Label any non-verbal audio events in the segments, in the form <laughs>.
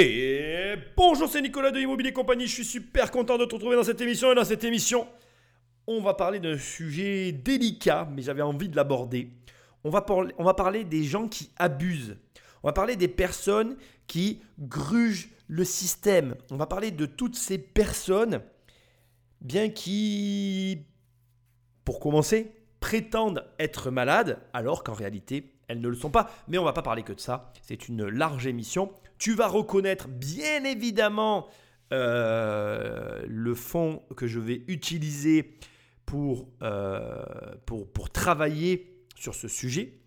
Et bonjour, c'est Nicolas de Immobilier Compagnie. Je suis super content de te retrouver dans cette émission. Et dans cette émission, on va parler d'un sujet délicat, mais j'avais envie de l'aborder. On on va parler des gens qui abusent. On va parler des personnes qui grugent le système. On va parler de toutes ces personnes, bien qui, pour commencer, prétendent être malades, alors qu'en réalité, elles ne le sont pas. Mais on va pas parler que de ça. C'est une large émission. Tu vas reconnaître bien évidemment euh, le fond que je vais utiliser pour, euh, pour, pour travailler sur ce sujet.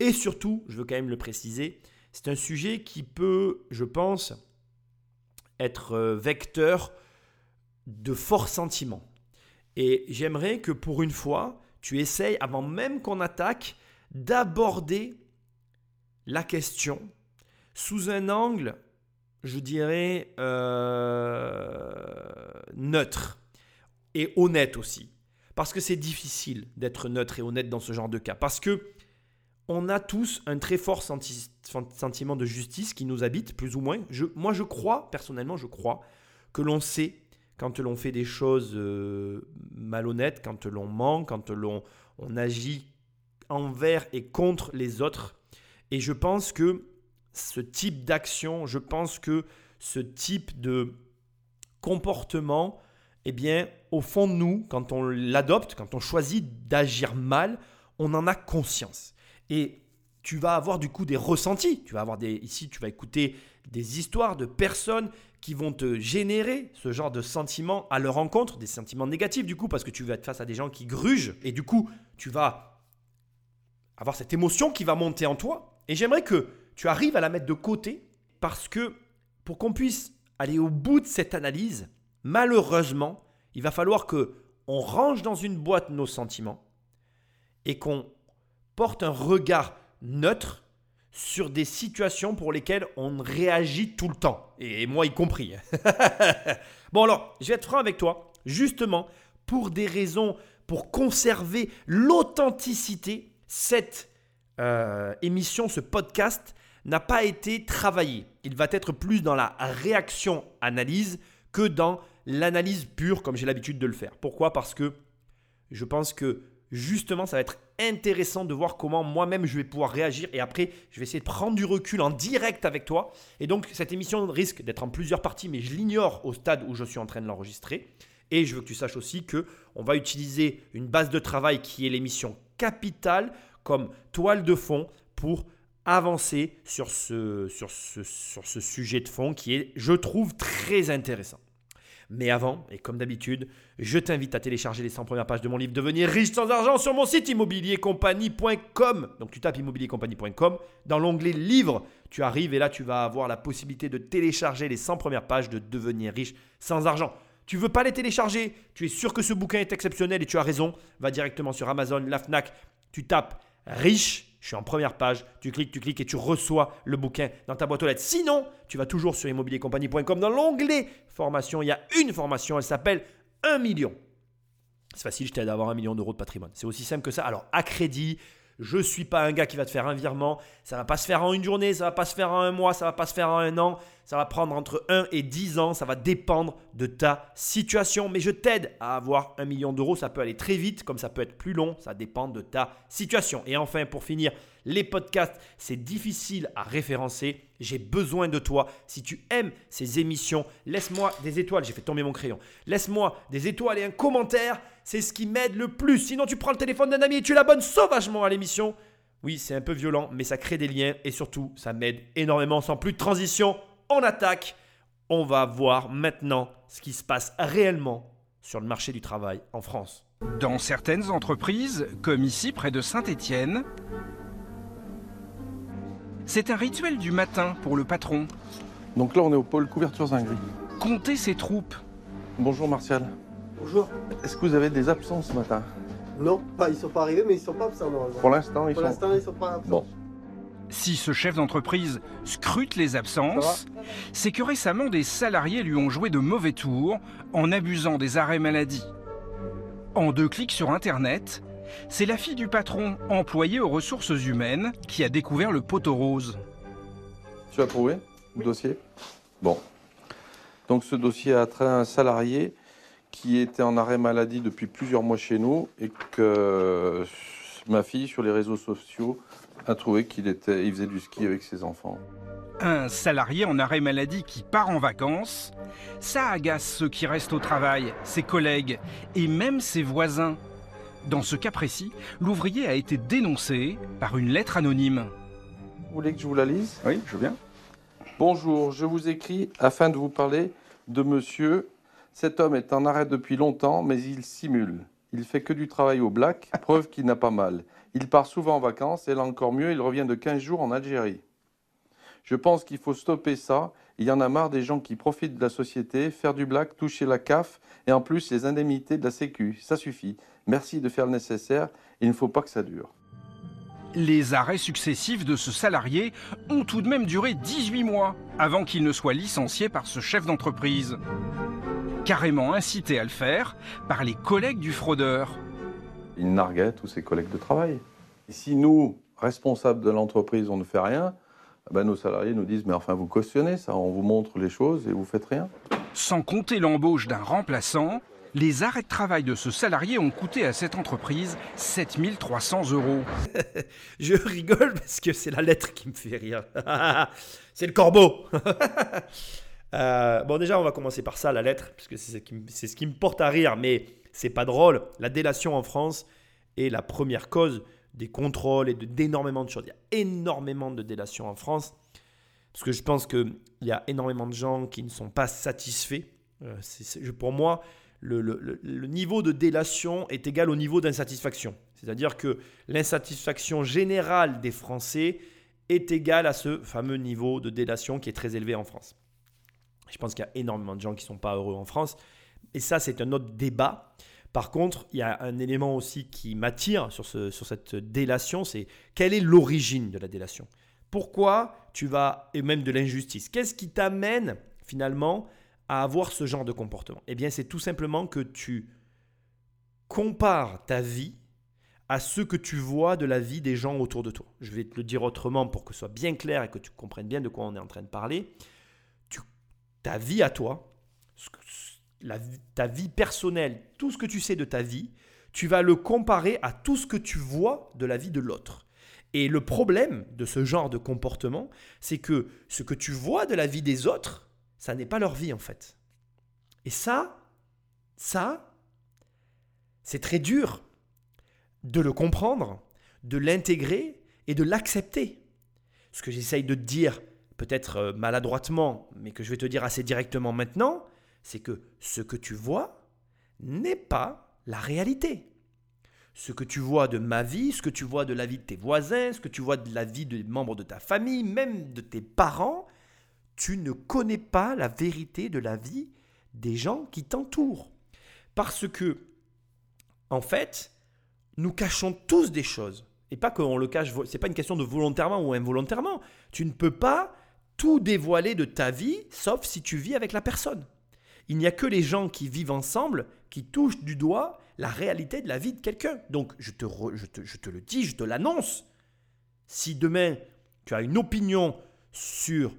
Et surtout, je veux quand même le préciser, c'est un sujet qui peut, je pense, être euh, vecteur de forts sentiments. Et j'aimerais que pour une fois, tu essayes, avant même qu'on attaque, d'aborder la question sous un angle, je dirais, euh, neutre et honnête aussi. Parce que c'est difficile d'être neutre et honnête dans ce genre de cas. Parce que on a tous un très fort sentiment de justice qui nous habite, plus ou moins. moi, je crois, personnellement, je crois que l'on sait quand l'on fait des choses euh, malhonnêtes, quand l'on ment, quand l'on on agit envers et contre les autres. Et je pense que ce type d'action, je pense que ce type de comportement, eh bien, au fond de nous, quand on l'adopte, quand on choisit d'agir mal, on en a conscience. Et tu vas avoir du coup des ressentis. Tu vas avoir des ici, tu vas écouter des histoires de personnes qui vont te générer ce genre de sentiments à leur rencontre, des sentiments négatifs du coup, parce que tu vas être face à des gens qui grugent et du coup, tu vas avoir cette émotion qui va monter en toi. Et j'aimerais que tu arrives à la mettre de côté parce que pour qu'on puisse aller au bout de cette analyse, malheureusement, il va falloir que on range dans une boîte nos sentiments et qu'on porte un regard neutre sur des situations pour lesquelles on réagit tout le temps, et moi y compris. <laughs> bon alors, je vais être franc avec toi, justement, pour des raisons, pour conserver l'authenticité, cette euh, émission, ce podcast n'a pas été travaillé. Il va être plus dans la réaction-analyse que dans l'analyse pure comme j'ai l'habitude de le faire. Pourquoi? Parce que je pense que justement, ça va être intéressant de voir comment moi-même je vais pouvoir réagir et après, je vais essayer de prendre du recul en direct avec toi. Et donc, cette émission risque d'être en plusieurs parties, mais je l'ignore au stade où je suis en train de l'enregistrer. Et je veux que tu saches aussi que on va utiliser une base de travail qui est l'émission capitale comme toile de fond pour avancer sur ce, sur ce sujet de fond qui est, je trouve, très intéressant. Mais avant, et comme d'habitude, je t'invite à télécharger les 100 premières pages de mon livre Devenir riche sans argent sur mon site immobiliercompagnie.com. Donc tu tapes immobiliercompagnie.com. Dans l'onglet livre, tu arrives et là tu vas avoir la possibilité de télécharger les 100 premières pages de Devenir riche sans argent. Tu veux pas les télécharger Tu es sûr que ce bouquin est exceptionnel et tu as raison. Va directement sur Amazon, la Fnac. Tu tapes riche je suis en première page, tu cliques, tu cliques et tu reçois le bouquin dans ta boîte aux lettres. Sinon, tu vas toujours sur immobiliercompagnie.com dans l'onglet formation. Il y a une formation, elle s'appelle 1 million. C'est facile, je t'aide à avoir un million d'euros de patrimoine. C'est aussi simple que ça. Alors, à crédit, je ne suis pas un gars qui va te faire un virement. Ça va pas se faire en une journée, ça va pas se faire en un mois, ça va pas se faire en un an. Ça va prendre entre 1 et 10 ans. Ça va dépendre de ta situation. Mais je t'aide à avoir un million d'euros. Ça peut aller très vite, comme ça peut être plus long. Ça dépend de ta situation. Et enfin, pour finir, les podcasts, c'est difficile à référencer. J'ai besoin de toi. Si tu aimes ces émissions, laisse-moi des étoiles. J'ai fait tomber mon crayon. Laisse-moi des étoiles et un commentaire. C'est ce qui m'aide le plus. Sinon, tu prends le téléphone d'un ami et tu l'abonnes sauvagement à l'émission. Oui, c'est un peu violent, mais ça crée des liens et surtout, ça m'aide énormément. Sans plus de transition, on attaque. On va voir maintenant ce qui se passe réellement sur le marché du travail en France. Dans certaines entreprises, comme ici près de Saint-Étienne, c'est un rituel du matin pour le patron. Donc là, on est au pôle couverture gris. Compter ses troupes. Bonjour Martial. Bonjour. Est-ce que vous avez des absences ce matin? Non, pas, ils sont pas arrivés, mais ils sont pas absents Pour l'instant, ils Pour sont. l'instant, ils sont pas absents. Bon. Si ce chef d'entreprise scrute les absences, c'est que récemment des salariés lui ont joué de mauvais tours en abusant des arrêts maladie. En deux clics sur Internet, c'est la fille du patron employé aux ressources humaines qui a découvert le poteau rose. Tu as trouvé le dossier? Bon. Donc ce dossier a trait à un salarié qui était en arrêt maladie depuis plusieurs mois chez nous et que ma fille, sur les réseaux sociaux, a trouvé qu'il était, il faisait du ski avec ses enfants. Un salarié en arrêt maladie qui part en vacances, ça agace ceux qui restent au travail, ses collègues et même ses voisins. Dans ce cas précis, l'ouvrier a été dénoncé par une lettre anonyme. Vous voulez que je vous la lise? Oui, je veux bien. Bonjour, je vous écris afin de vous parler de monsieur. Cet homme est en arrêt depuis longtemps, mais il simule. Il fait que du travail au black, <laughs> preuve qu'il n'a pas mal. Il part souvent en vacances et là encore mieux, il revient de 15 jours en Algérie. Je pense qu'il faut stopper ça. Il y en a marre des gens qui profitent de la société, faire du black, toucher la CAF et en plus les indemnités de la Sécu. Ça suffit. Merci de faire le nécessaire. Il ne faut pas que ça dure. Les arrêts successifs de ce salarié ont tout de même duré 18 mois avant qu'il ne soit licencié par ce chef d'entreprise. Carrément incité à le faire par les collègues du fraudeur. Il narguait tous ses collègues de travail. Et si nous, responsables de l'entreprise, on ne fait rien, eh ben nos salariés nous disent Mais enfin, vous cautionnez ça, on vous montre les choses et vous faites rien. Sans compter l'embauche d'un remplaçant, les arrêts de travail de ce salarié ont coûté à cette entreprise 7300 euros. <laughs> Je rigole parce que c'est la lettre qui me fait rire. <laughs> c'est le corbeau. <laughs> Euh, bon, déjà, on va commencer par ça, la lettre, parce que c'est ce, qui me- porte à rire, mais c'est pas drôle. La délation en France est la première cause des contrôles et d'énormément de choses. Il y a énormément de délations en France, parce que je pense qu'il y a énormément de gens qui ne sont pas satisfaits. Euh, pour moi, le- le niveau de délation est égal au niveau d'insatisfaction. C'est-à-dire que l'insatisfaction générale des Français est égale à ce fameux niveau de délation qui est très élevé en France. Je pense qu'il y a énormément de gens qui ne sont pas heureux en France. Et ça, c'est un autre débat. Par contre, il y a un élément aussi qui m'attire sur, ce- sur cette délation, c'est quelle est l'origine de la délation? Pourquoi tu vas, et même de l'injustice, qu'est-ce qui t'amène finalement à avoir ce genre de comportement? Eh bien, c'est tout simplement que tu compares ta vie à ce que tu vois de la vie des gens autour de toi. Je vais te le dire autrement pour que ce soit bien clair et que tu comprennes bien de quoi on est en train de parler. Ta vie à toi, ta vie personnelle, tout ce que tu sais de ta vie, tu vas le comparer à tout ce que tu vois de la vie de l'autre. Et le problème de ce genre de comportement, c'est que ce que tu vois de la vie des autres, ça n'est pas leur vie en fait. Et ça, ça, c'est très dur de le comprendre, de l'intégrer et de l'accepter. Ce que j'essaye de te dire, peut-être euh, maladroitement, mais que je vais te dire assez directement maintenant, c'est que ce que tu vois n'est pas la réalité. Ce que tu vois de ma vie, ce que tu vois de la vie de tes voisins, ce que tu vois de la vie des membres de ta famille, même de tes parents, tu ne connais pas la vérité de la vie des gens qui t'entourent. Parce que, en fait, nous cachons tous des choses. Et pas qu'on le cache, c'est pas une question de volontairement ou involontairement. Tu ne peux pas tout dévoiler de ta vie, sauf si tu vis avec la personne. Il n'y a que les gens qui vivent ensemble qui touchent du doigt la réalité de la vie de quelqu'un. Donc, je te, le dis, je te l'annonce. Si demain, tu as une opinion sur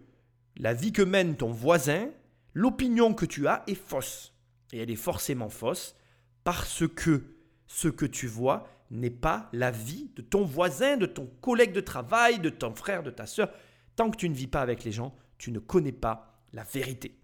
la vie que mène ton voisin, l'opinion que tu as est fausse. Et elle est forcément fausse parce que ce que tu vois n'est pas la vie de ton voisin, de ton collègue de travail, de ton frère, de ta sœur. Tant que tu ne vis pas avec les gens, tu ne connais pas la vérité.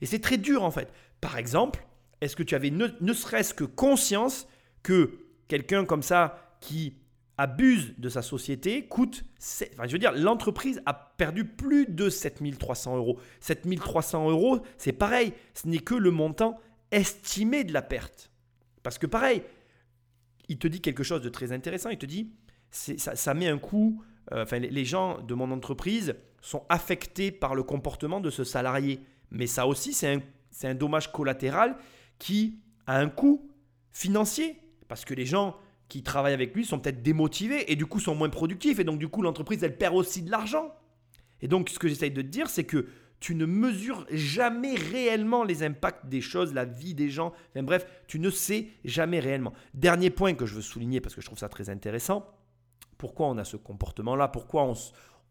Et c'est très dur en fait. Par exemple, est-ce que tu avais ne, serait-ce que conscience que quelqu'un comme ça qui abuse de sa société coûte, enfin je veux dire, l'entreprise a perdu plus de 7300 euros. 7300 euros, c'est pareil, ce n'est que le montant estimé de la perte. Parce que pareil, il te dit quelque chose de très intéressant. Il te dit, ça, ça met un coup. Euh, enfin, les- gens de mon entreprise sont affectés par le comportement de ce salarié. Mais ça aussi, c'est un, un dommage collatéral qui a un coût financier. Parce que les gens qui travaillent avec lui sont peut-être démotivés et du coup sont moins productifs. Et donc, du coup, l'entreprise, elle perd aussi de l'argent. Et donc, ce que j'essaye de te dire, c'est que tu ne mesures jamais réellement les impacts des choses, la vie des gens. Enfin, bref, tu ne sais jamais réellement. Dernier point que je veux souligner parce que je trouve ça très intéressant. Pourquoi on a ce comportement-là Pourquoi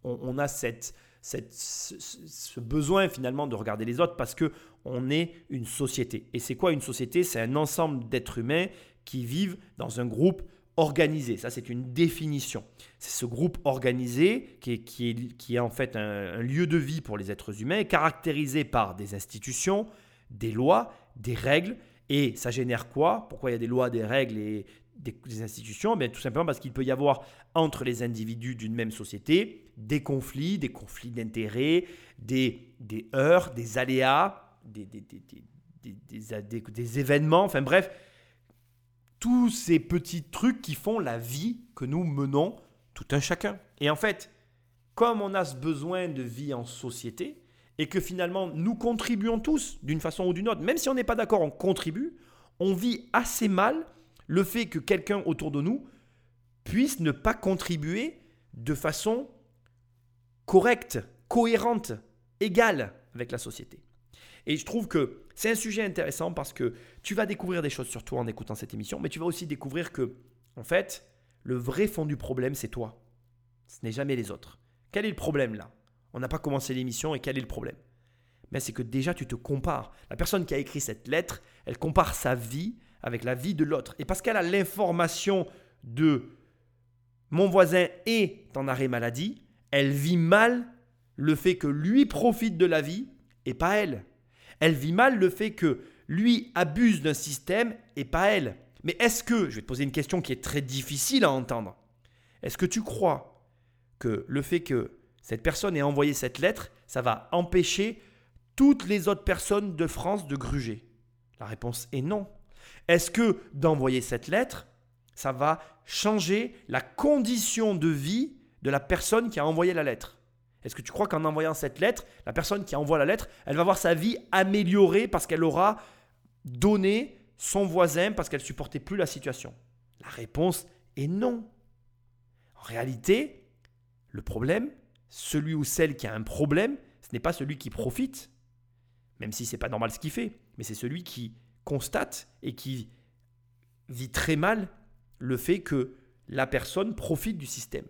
on, a cette ce, besoin finalement de regarder les autres parce que on est une société. Et c'est quoi une société? C'est un ensemble d'êtres humains qui vivent dans un groupe organisé. Ça, c'est une définition. C'est ce groupe organisé qui est, qui est, qui est en fait un, lieu de vie pour les êtres humains, caractérisé par des institutions, des lois, des règles. Et ça génère quoi? Pourquoi il y a des lois, des règles et des, institutions? Bien, Tout simplement parce qu'il peut y avoir entre les individus d'une même société des conflits, des conflits d'intérêts, des, heurts, des aléas, des- des événements, enfin bref, tous ces petits trucs qui font la vie que nous menons tout un chacun. Et en fait, comme on a ce besoin de vie en société, et que finalement nous contribuons tous d'une façon ou d'une autre, même si on n'est pas d'accord, on contribue, on vit assez mal le fait que quelqu'un autour de nous puisse ne pas contribuer de façon correcte, cohérente, égale avec la société. Et je trouve que c'est un sujet intéressant parce que tu vas découvrir des choses sur toi en écoutant cette émission, mais tu vas aussi découvrir que, en fait, le vrai fond du problème, c'est toi. Ce n'est jamais les autres. Quel est le problème là? On n'a pas commencé l'émission et quel est le problème? Mais c'est que déjà tu te compares. La personne qui a écrit cette lettre, elle compare sa vie avec la vie de l'autre. Et parce qu'elle a l'information de mon voisin est en arrêt maladie, elle vit mal le fait que lui profite de la vie et pas elle. Elle vit mal le fait que lui abuse d'un système et pas elle. Mais est-ce que, je vais te poser une question qui est très difficile à entendre, est-ce que tu crois que le fait que cette personne ait envoyé cette lettre, ça va empêcher toutes les autres personnes de France de gruger? La réponse est non. Est-ce que d'envoyer cette lettre, ça va changer la condition de vie de la personne qui a envoyé la lettre Est-ce que tu crois qu'en envoyant cette lettre, la personne qui envoie la lettre, elle va voir sa vie améliorée parce qu'elle aura donné son voisin parce qu'elle supportait plus la situation? La réponse est non. En réalité, le problème, celui ou celle qui a un problème, ce n'est pas celui qui profite, même si c'est pas normal ce qu'il fait, mais c'est celui qui constate et qui vit très mal le fait que la personne profite du système.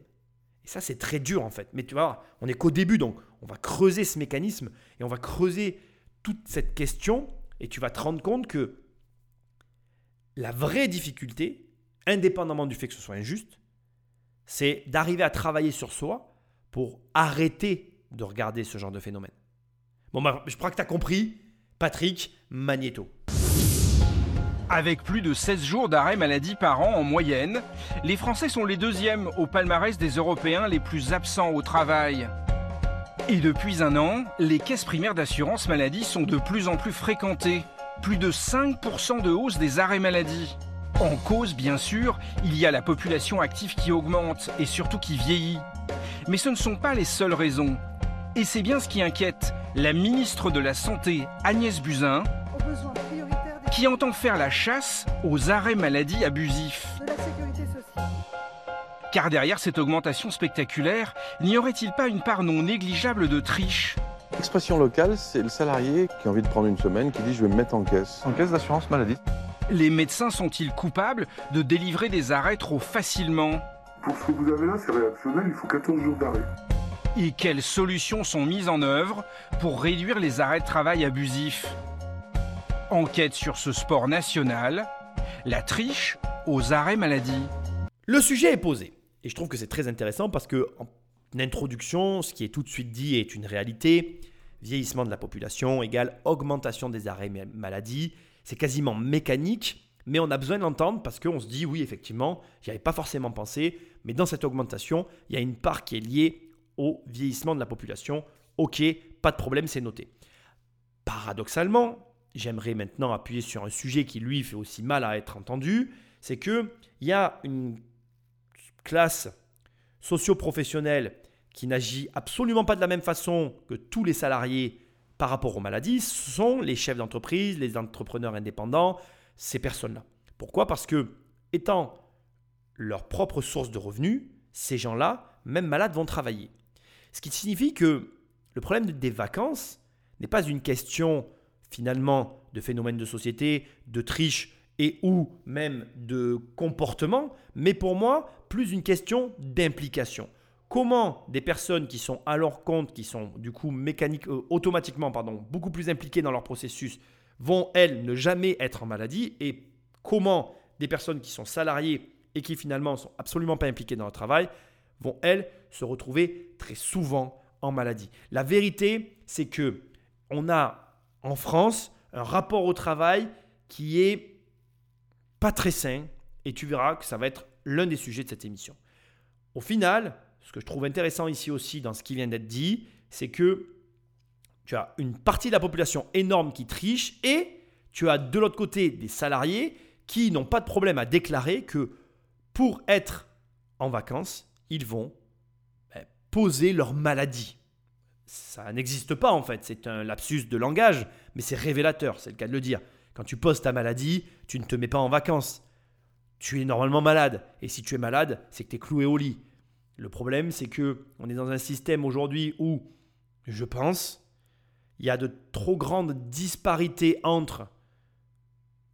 Et ça, c'est très dur en fait. Mais tu vois, on n'est qu'au début, donc on va creuser ce mécanisme et on va creuser toute cette question et tu vas te rendre compte que la vraie difficulté, indépendamment du fait que ce soit injuste, c'est d'arriver à travailler sur soi pour arrêter de regarder ce genre de phénomène. Bon, bah, je crois que tu as compris. Patrick Magneto. Avec plus de 16 jours d'arrêt maladie par an en moyenne, les Français sont les deuxièmes au palmarès des Européens les plus absents au travail. Et depuis un an, les caisses primaires d'assurance maladie sont de plus en plus fréquentées. Plus de 5% de hausse des arrêts maladie. En cause, bien sûr, il y a la population active qui augmente et surtout qui vieillit. Mais ce ne sont pas les seules raisons. Et c'est bien ce qui inquiète la ministre de la Santé, Agnès Buzyn, qui entend faire la chasse aux arrêts maladie abusifs. de la sécurité sociale. Car derrière cette augmentation spectaculaire, n'y aurait-il pas une part non négligeable de triche Expression locale, c'est le salarié qui a envie de prendre une semaine, qui dit je vais me mettre en caisse. En caisse d'assurance maladie. Les médecins sont-ils coupables de délivrer des arrêts trop facilement? Pour ce que vous avez là, c'est réactionnel, il faut 14 jours d'arrêt. Et quelles solutions sont mises en œuvre pour réduire les arrêts de travail abusifs? Enquête sur ce sport national, la triche aux arrêts maladie. Le sujet est posé. Et je trouve que c'est très intéressant parce que, en introduction, ce qui est tout de suite dit est une réalité. Vieillissement de la population égale augmentation des arrêts ma- maladie. C'est quasiment mécanique, mais on a besoin de l'entendre parce qu'on se dit, oui, effectivement, j'y avais pas forcément pensé, mais dans cette augmentation, il y a une part qui est liée au vieillissement de la population. Ok, pas de problème, c'est noté. Paradoxalement, j'aimerais maintenant appuyer sur un sujet qui lui fait aussi mal à être entendu, c'est que il y a une classe socio-professionnelle qui n'agit absolument pas de la même façon que tous les salariés par rapport aux maladies, ce sont les chefs d'entreprise, les entrepreneurs indépendants, ces personnes-là. Pourquoi? Parce que, étant leur propre source de revenus, ces gens-là, même malades, vont travailler. Ce qui signifie que le problème des vacances n'est pas une question finalement de phénomène de société, de triche et ou même de comportement, mais pour moi plus une question d'implication. comment des personnes qui sont à leur compte, qui sont du coup mécanique, euh, automatiquement pardon, beaucoup plus impliquées dans leur processus, vont elles ne jamais être en maladie? Et comment des personnes qui sont salariées et qui finalement sont absolument pas impliquées dans leur travail vont elles se retrouver très souvent en maladie? La vérité, c'est que on a en France un rapport au travail qui est pas très sain et tu verras que ça va être l'un des sujets de cette émission. Au final, ce que je trouve intéressant ici aussi dans ce qui vient d'être dit, c'est que tu as une partie de la population énorme qui triche et tu as de l'autre côté des salariés qui n'ont pas de problème à déclarer que pour être en vacances, ils vont ben, poser leur maladie. Ça n'existe pas en fait, c'est un lapsus de langage, mais c'est révélateur, c'est le cas de le dire. Quand tu poses ta maladie, tu ne te mets pas en vacances. Tu es normalement malade. Et si tu es malade, c'est que tu es cloué au lit. Le problème, c'est que on est dans un système aujourd'hui où, je pense, il y a de trop grandes disparités entre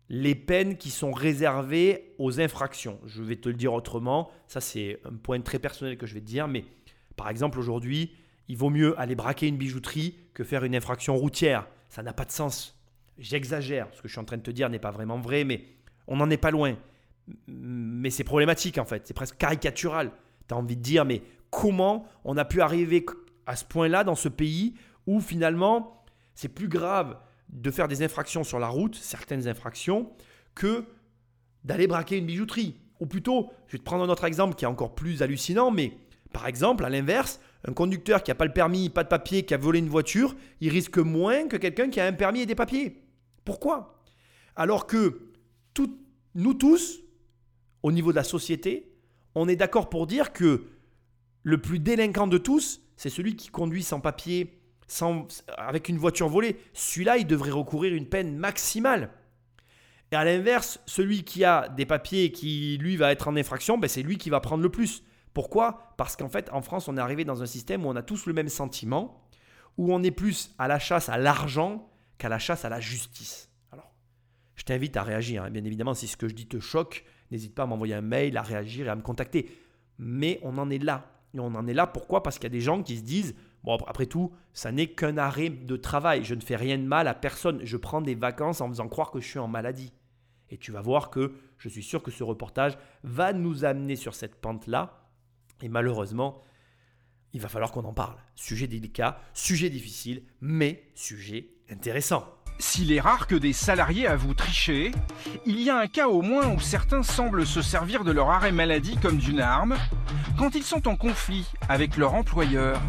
les peines qui sont réservées aux infractions. Je vais te le dire autrement, ça c'est un point très personnel que je vais te dire, mais par exemple aujourd'hui, il vaut mieux aller braquer une bijouterie que faire une infraction routière. Ça n'a pas de sens. J'exagère, ce que je suis en train de te dire n'est pas vraiment vrai, mais on n'en est pas loin. Mais c'est problématique en fait, c'est presque caricatural. Tu as envie de dire, mais comment on a pu arriver à ce point-là dans ce pays où finalement c'est plus grave de faire des infractions sur la route, certaines infractions, que d'aller braquer une bijouterie? Ou plutôt, je vais te prendre un autre exemple qui est encore plus hallucinant, mais par exemple, à l'inverse, un conducteur qui n'a pas le permis, pas de papier, qui a volé une voiture, il risque moins que quelqu'un qui a un permis et des papiers. Pourquoi? Alors que nous tous, au niveau de la société, on est d'accord pour dire que le plus délinquant de tous, c'est celui qui conduit sans papier, avec une voiture volée. Celui-là, il devrait recourir une peine maximale. Et à l'inverse, celui qui a des papiers qui, lui, va être en infraction, ben c'est lui qui va prendre le plus. Pourquoi? Parce qu'en fait, en France, on est arrivé dans un système où on a tous le même sentiment, où on est plus à la chasse à l'argent qu'à la chasse à la justice. Alors, je t'invite à réagir. Hein. Bien évidemment, si ce que je dis te choque, n'hésite pas à m'envoyer un mail, à réagir et à me contacter. Mais on en est là. Et on en est là pourquoi? Parce qu'il y a des gens qui se disent, bon, après tout, ça n'est qu'un arrêt de travail. Je ne fais rien de mal à personne. Je prends des vacances en faisant croire que je suis en maladie. Et tu vas voir que je suis sûr que ce reportage va nous amener sur cette pente-là et malheureusement, il va falloir qu'on en parle. Sujet délicat, sujet difficile, mais sujet intéressant. S'il est rare que des salariés avouent tricher, il y a un cas au moins où certains semblent se servir de leur arrêt maladie comme d'une arme quand ils sont en conflit avec leur employeur.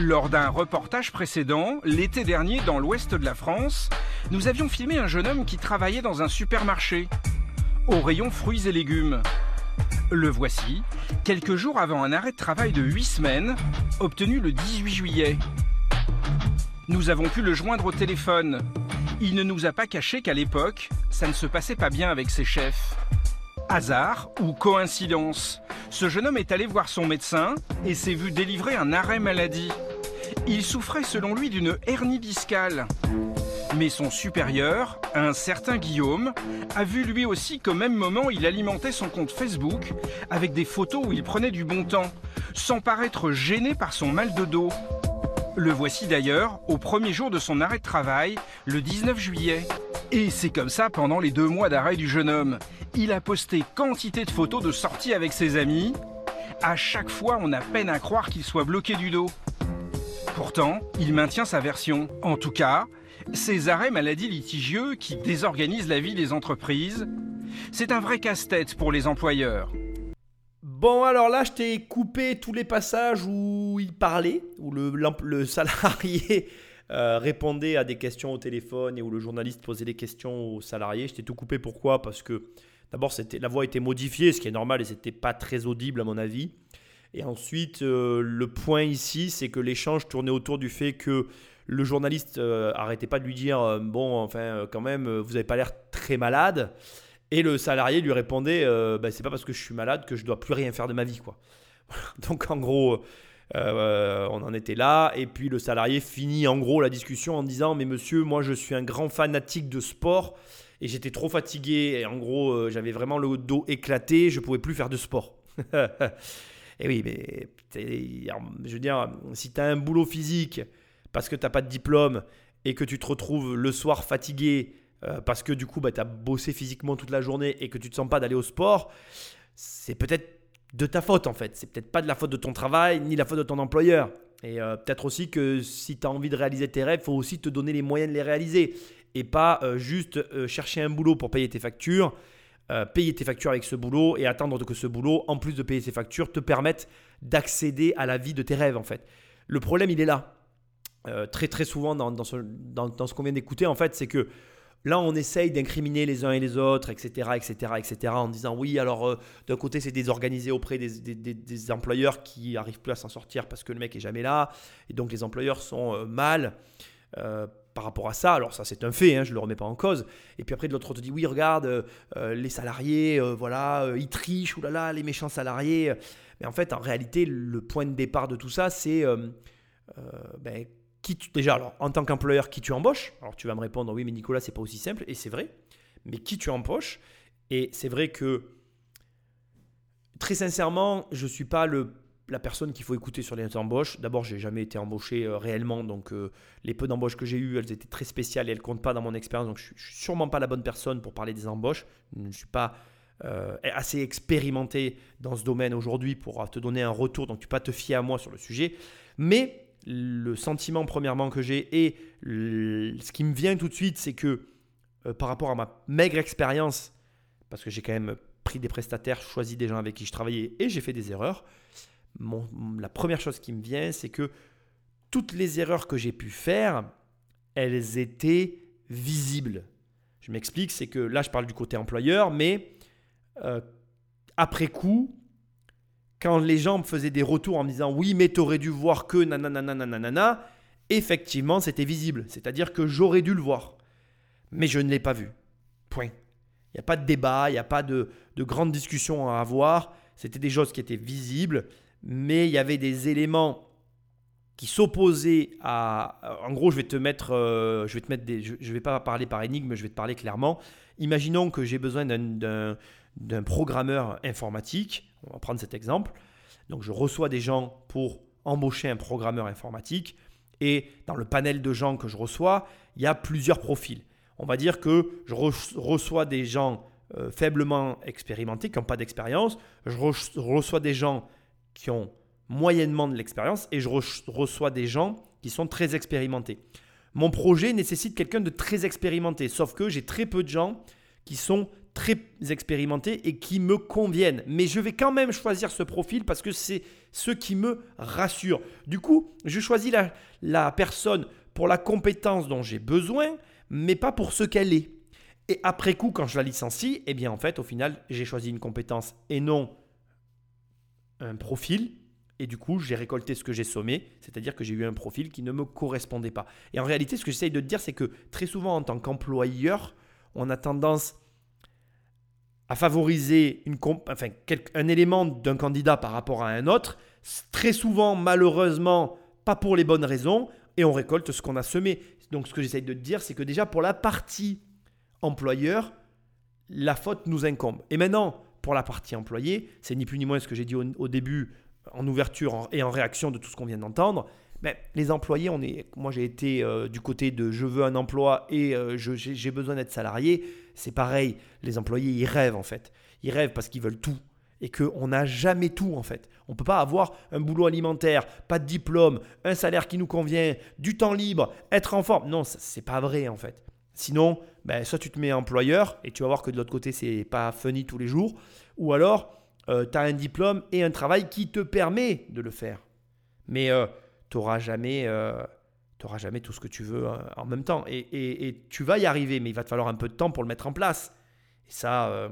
Lors d'un reportage précédent, l'été dernier dans l'ouest de la France, nous avions filmé un jeune homme qui travaillait dans un supermarché, au rayon fruits et légumes. Le voici, quelques jours avant un arrêt de travail de 8 semaines, obtenu le 18 juillet. Nous avons pu le joindre au téléphone. Il ne nous a pas caché qu'à l'époque, ça ne se passait pas bien avec ses chefs. Hasard ou coïncidence? Ce jeune homme est allé voir son médecin et s'est vu délivrer un arrêt maladie. Il souffrait selon lui d'une hernie discale. Mais son supérieur, un certain Guillaume, a vu lui aussi qu'au même moment il alimentait son compte Facebook avec des photos où il prenait du bon temps, sans paraître gêné par son mal de dos. Le voici d'ailleurs au premier jour de son arrêt de travail, le 19 juillet. Et c'est comme ça pendant les deux mois d'arrêt du jeune homme. Il a posté quantité de photos de sorties avec ses amis. À chaque fois, on a peine à croire qu'il soit bloqué du dos. Pourtant, il maintient sa version. En tout cas, ces arrêts maladie litigieux qui désorganisent la vie des entreprises, c'est un vrai casse-tête pour les employeurs. Bon, alors là, je t'ai coupé tous les passages où il parlait, où le, salarié euh, répondait à des questions au téléphone et où le journaliste posait des questions aux salariés. Je t'ai tout coupé pourquoi? Parce que d'abord, la voix était modifiée, ce qui est normal et c'était pas très audible à mon avis. Et ensuite, euh, le point ici, c'est que l'échange tournait autour du fait que le journaliste euh, arrêtait pas de lui dire euh, bon, enfin, euh, quand même, vous n'avez pas l'air très malade. Et le salarié lui répondait bah, c'est pas parce que je suis malade que je dois plus rien faire de ma vie, quoi. <laughs> Donc en gros. on en était là, et puis le salarié finit en gros la discussion en disant Mais monsieur, moi je suis un grand fanatique de sport, et j'étais trop fatigué, et en gros j'avais vraiment le dos éclaté, je pouvais plus faire de sport. <laughs> Et oui, mais je veux dire, si tu as un boulot physique parce que tu n'as pas de diplôme et que tu te retrouves le soir fatigué euh, parce que du coup bah, tu as bossé physiquement toute la journée et que tu ne te sens pas d'aller au sport, c'est peut-être de ta faute en fait. C'est peut-être pas de la faute de ton travail ni la faute de ton employeur. Et euh, peut-être aussi que si tu as envie de réaliser tes rêves, il faut aussi te donner les moyens de les réaliser et pas euh, juste chercher un boulot pour payer tes factures payer tes factures avec ce boulot et attendre que ce boulot, en plus de payer tes factures, te permette d'accéder à la vie de tes rêves en fait. Le problème, il est là. Euh, très très souvent dans, dans ce, dans- ce qu'on vient d'écouter, en fait, c'est que là, on essaye d'incriminer les uns et les autres, etc., etc., etc., en disant oui, alors euh, d'un côté, c'est désorganisé auprès des, des- employeurs qui arrivent plus à s'en sortir parce que le mec est jamais là, et donc les employeurs sont euh, mal. euh, par rapport à ça, alors ça c'est un fait, hein, je ne le remets pas en cause. Et puis après de l'autre on te dit oui regarde les salariés, voilà, ils trichent, oulala, les méchants salariés. Mais en fait en réalité le point de départ de tout ça c'est ben, qui déjà alors en tant qu'employeur qui tu embauches. Alors tu vas me répondre oui mais Nicolas c'est pas aussi simple et c'est vrai. Mais qui tu embauches et c'est vrai que très sincèrement je suis pas le la personne qu'il faut écouter sur les embauches. D'abord, j'ai jamais été embauché euh, réellement, donc euh, les peu d'embauches que j'ai eues, elles étaient très spéciales et elles comptent pas dans mon expérience. Donc, je je suis sûrement pas la bonne personne pour parler des embauches. Je ne suis pas euh, assez expérimenté dans ce domaine aujourd'hui pour te donner un retour. Donc, tu peux pas te fier à moi sur le sujet. Mais le sentiment, premièrement, que j'ai et ce qui me vient tout de suite, c'est que euh, par rapport à ma maigre expérience, parce que j'ai quand même pris des prestataires, choisi des gens avec qui je travaillais et j'ai fait des erreurs. La première chose qui me vient, c'est que toutes les erreurs que j'ai pu faire, elles étaient visibles. Je m'explique, c'est que là, je parle du côté employeur, mais euh, après coup, quand les gens me faisaient des retours en me disant oui, mais t'aurais dû voir que nanana, nanana, effectivement, c'était visible. C'est-à-dire que j'aurais dû le voir. Mais je ne l'ai pas vu. Point. Il n'y a pas de débat, il n'y a pas de, de grande discussion à avoir. C'était des choses qui étaient visibles, mais il y avait des éléments qui s'opposaient à. En gros, je vais te mettre, euh, je vais te mettre des, je, vais pas parler par énigme, je vais te parler clairement. Imaginons que j'ai besoin d'un- d'un programmeur informatique. On va prendre cet exemple. Donc, je reçois des gens pour embaucher un programmeur informatique. Et dans le panel de gens que je reçois, il y a plusieurs profils. On va dire que je re- reçois des gens euh, faiblement expérimentés, qui n'ont pas d'expérience. Je re- reçois des gens qui ont moyennement de l'expérience et je re- reçois des gens qui sont très expérimentés. Mon projet nécessite quelqu'un de très expérimenté, sauf que j'ai très peu de gens qui sont très expérimentés et qui me conviennent. Mais je vais quand même choisir ce profil parce que c'est ce qui me rassure. Du coup, je choisis la, la personne pour la compétence dont j'ai besoin, mais pas pour ce qu'elle est. Et après coup, quand je la licencie, eh bien en fait, au final, j'ai choisi une compétence et non un profil. Et du coup, j'ai récolté ce que j'ai sommé, c'est-à-dire que j'ai eu un profil qui ne me correspondait pas. Et en réalité, ce que j'essaye de te dire, c'est que très souvent, en tant qu'employeur, on a tendance à favoriser enfin, un élément d'un candidat par rapport à un autre, très souvent, malheureusement, pas pour les bonnes raisons, et on récolte ce qu'on a semé. Donc, ce que j'essaye de te dire, c'est que déjà, pour la partie employeur, la faute nous incombe. Et maintenant, pour la partie employé, c'est ni plus ni moins ce que j'ai dit au, début, en ouverture et en réaction de tout ce qu'on vient d'entendre. Mais les employés, on est, moi j'ai été euh, du côté de je veux un emploi et euh, j'ai besoin d'être salarié. C'est pareil, les employés, ils rêvent en fait. Ils rêvent parce qu'ils veulent tout. Et qu'on n'a jamais tout en fait. On ne peut pas avoir un boulot alimentaire, pas de diplôme, un salaire qui nous convient, du temps libre, être en forme. Non, c'est pas vrai en fait. Sinon, ben, soit tu te mets employeur et tu vas voir que de l'autre côté, c'est pas funny tous les jours. Ou alors, tu as un diplôme et un travail qui te permet de le faire. Mais tu n'auras jamais, euh, jamais tout ce que tu veux euh, en même temps. Et, tu vas y arriver, mais il va te falloir un peu de temps pour le mettre en place. Et ça, euh,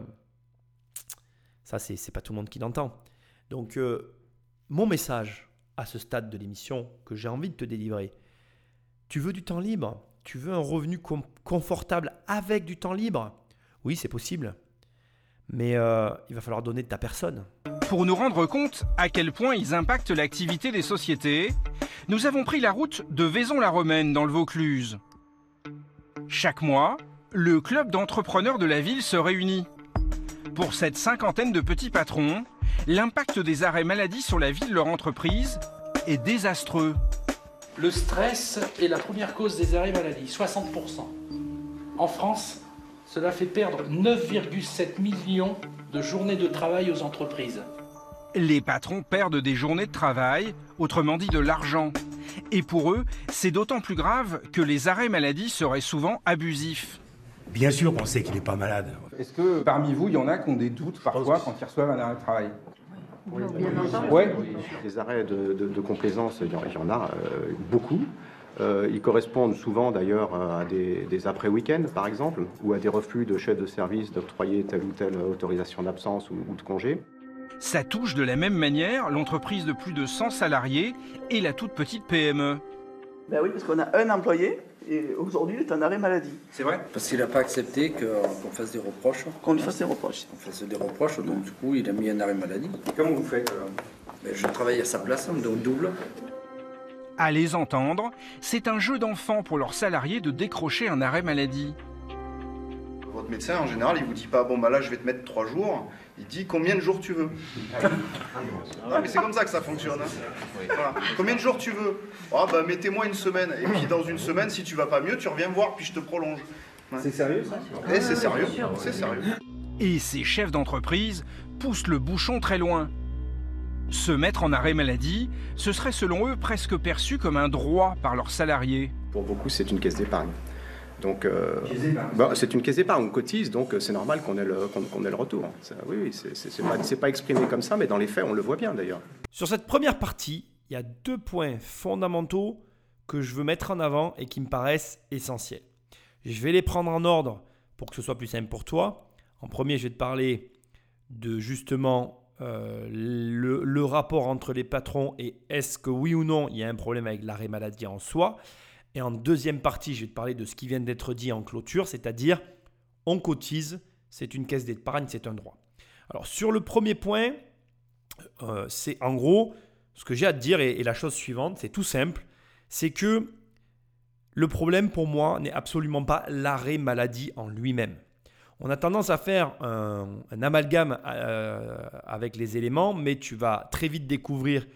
ça c'est pas tout le monde qui l'entend. Donc, euh, mon message à ce stade de l'émission que j'ai envie de te délivrer, tu veux du temps libre? Tu veux un revenu confortable avec du temps libre? Oui, c'est possible. Mais euh, il va falloir donner de ta personne. Pour nous rendre compte à quel point ils impactent l'activité des sociétés, nous avons pris la route de Vaison-la-Romaine dans le Vaucluse. Chaque mois, le club d'entrepreneurs de la ville se réunit. Pour cette cinquantaine de petits patrons, l'impact des arrêts maladie sur la vie de leur entreprise est désastreux. Le stress est la première cause des arrêts maladie, 60%. En France, cela fait perdre 9,7 millions de journées de travail aux entreprises. Les patrons perdent des journées de travail, autrement dit de l'argent. Et pour eux, c'est d'autant plus grave que les arrêts maladie seraient souvent abusifs. Bien sûr qu'on sait qu'il n'est pas malade. Est-ce que parmi vous, il y en a qui ont des doutes parfois quand ils reçoivent un arrêt de travail? Ouais. Les arrêts de, de- de complaisance, il y en, il y en a euh, beaucoup. Euh, ils correspondent souvent d'ailleurs à des, des après-week-ends, par exemple, ou à des refus de chefs de service d'octroyer telle ou telle autorisation d'absence ou, ou de congé. Ça touche de la même manière l'entreprise de plus de 100 salariés et la toute petite. PME. Ben oui, parce qu'on a un employé et aujourd'hui il est en arrêt maladie. C'est vrai? Parce qu'il n'a pas accepté qu'on fasse des reproches. Qu'on lui fasse des reproches. On fasse des reproches, donc du coup, il a mis un arrêt maladie. Comment vous faites alors? Mais je travaille à sa place, donc double. À les entendre, c'est un jeu d'enfant pour leurs salariés de décrocher un arrêt maladie. Votre médecin, en général, il vous dit pas, bon, bah là, je vais te mettre trois jours. Il dit combien de jours tu veux. non, <laughs> mais c'est comme ça que ça fonctionne. hein. Voilà. Combien de jours tu veux Ah, bah, mettez-moi une semaine. Et puis, dans une semaine, si tu vas pas mieux, tu reviens me voir, puis je te prolonge. C'est sérieux ça Eh, c'est sérieux, c'est sérieux. Et ces chefs d'entreprise poussent le bouchon très loin. Se mettre en arrêt maladie, ce serait selon eux presque perçu comme un droit par leurs salariés. Pour beaucoup, c'est une caisse d'épargne. Donc, euh, bah, c'est une caisse d'épargne, on cotise, donc euh, c'est normal qu'on ait, le- qu'on- qu'on ait le retour. Ça, oui, oui, c'est- pas, c'est pas exprimé comme ça, mais dans les faits, on le voit bien d'ailleurs. Sur cette première partie, il y a deux points fondamentaux que je veux mettre en avant et qui me paraissent essentiels. Je vais les prendre en ordre pour que ce soit plus simple pour toi. En premier, je vais te parler de justement euh, le, le rapport entre les patrons et est-ce que oui ou non il y a un problème avec l'arrêt maladie en soi. Et en deuxième partie, je vais te parler de ce qui vient d'être dit en clôture, c'est-à-dire on cotise, c'est une caisse d'épargne, c'est un droit. Alors sur le premier point, euh, c'est en gros ce que j'ai à te dire est la chose suivante, c'est tout simple, c'est que le problème pour moi n'est absolument pas l'arrêt maladie en lui-même. On a tendance à faire un, un amalgame euh, avec les éléments, mais tu vas très vite découvrir,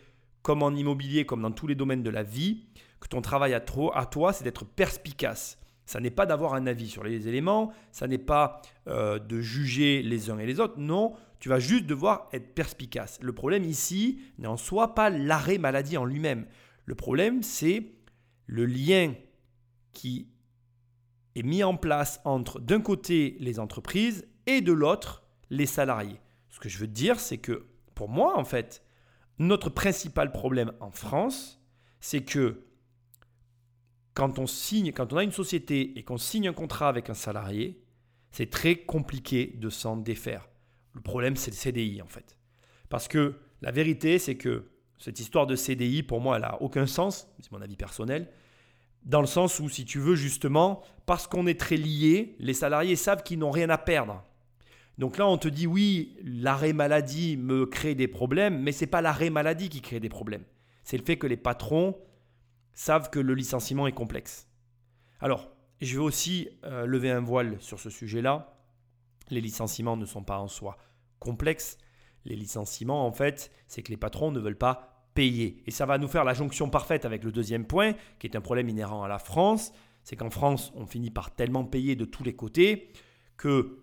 comme en immobilier, comme dans tous les domaines de la vie, que ton travail à, toi, c'est d'être perspicace. Ça n'est pas d'avoir un avis sur les éléments, ça n'est pas euh, de juger les uns et les autres, non, tu vas juste devoir être perspicace. Le problème ici n'est en soi pas l'arrêt maladie en lui-même. Le problème, c'est le lien qui est mis en place entre d'un côté les entreprises et de l'autre les salariés. Ce que je veux dire, c'est que pour moi, en fait, notre principal problème en France, c'est que quand on signe, quand on a une société et qu'on signe un contrat avec un salarié, c'est très compliqué de s'en défaire. Le problème, c'est le CDI en fait. Parce que la vérité, c'est que cette histoire de CDI, pour moi, elle n'a aucun sens, c'est mon avis personnel, dans le sens où, si tu veux, justement, parce qu'on est très liés, les salariés savent qu'ils n'ont rien à perdre. Donc là, on te dit, oui, l'arrêt maladie me crée des problèmes, mais ce n'est pas l'arrêt maladie qui crée des problèmes. C'est le fait que les patrons savent que le licenciement est complexe. Alors, je vais aussi euh, lever un voile sur ce sujet-là. Les licenciements ne sont pas en soi complexes. Les licenciements, en fait, c'est que les patrons ne veulent pas payer. Et ça va nous faire la jonction parfaite avec le deuxième point, qui est un problème inhérent à la France. C'est qu'en France, on finit par tellement payer de tous les côtés que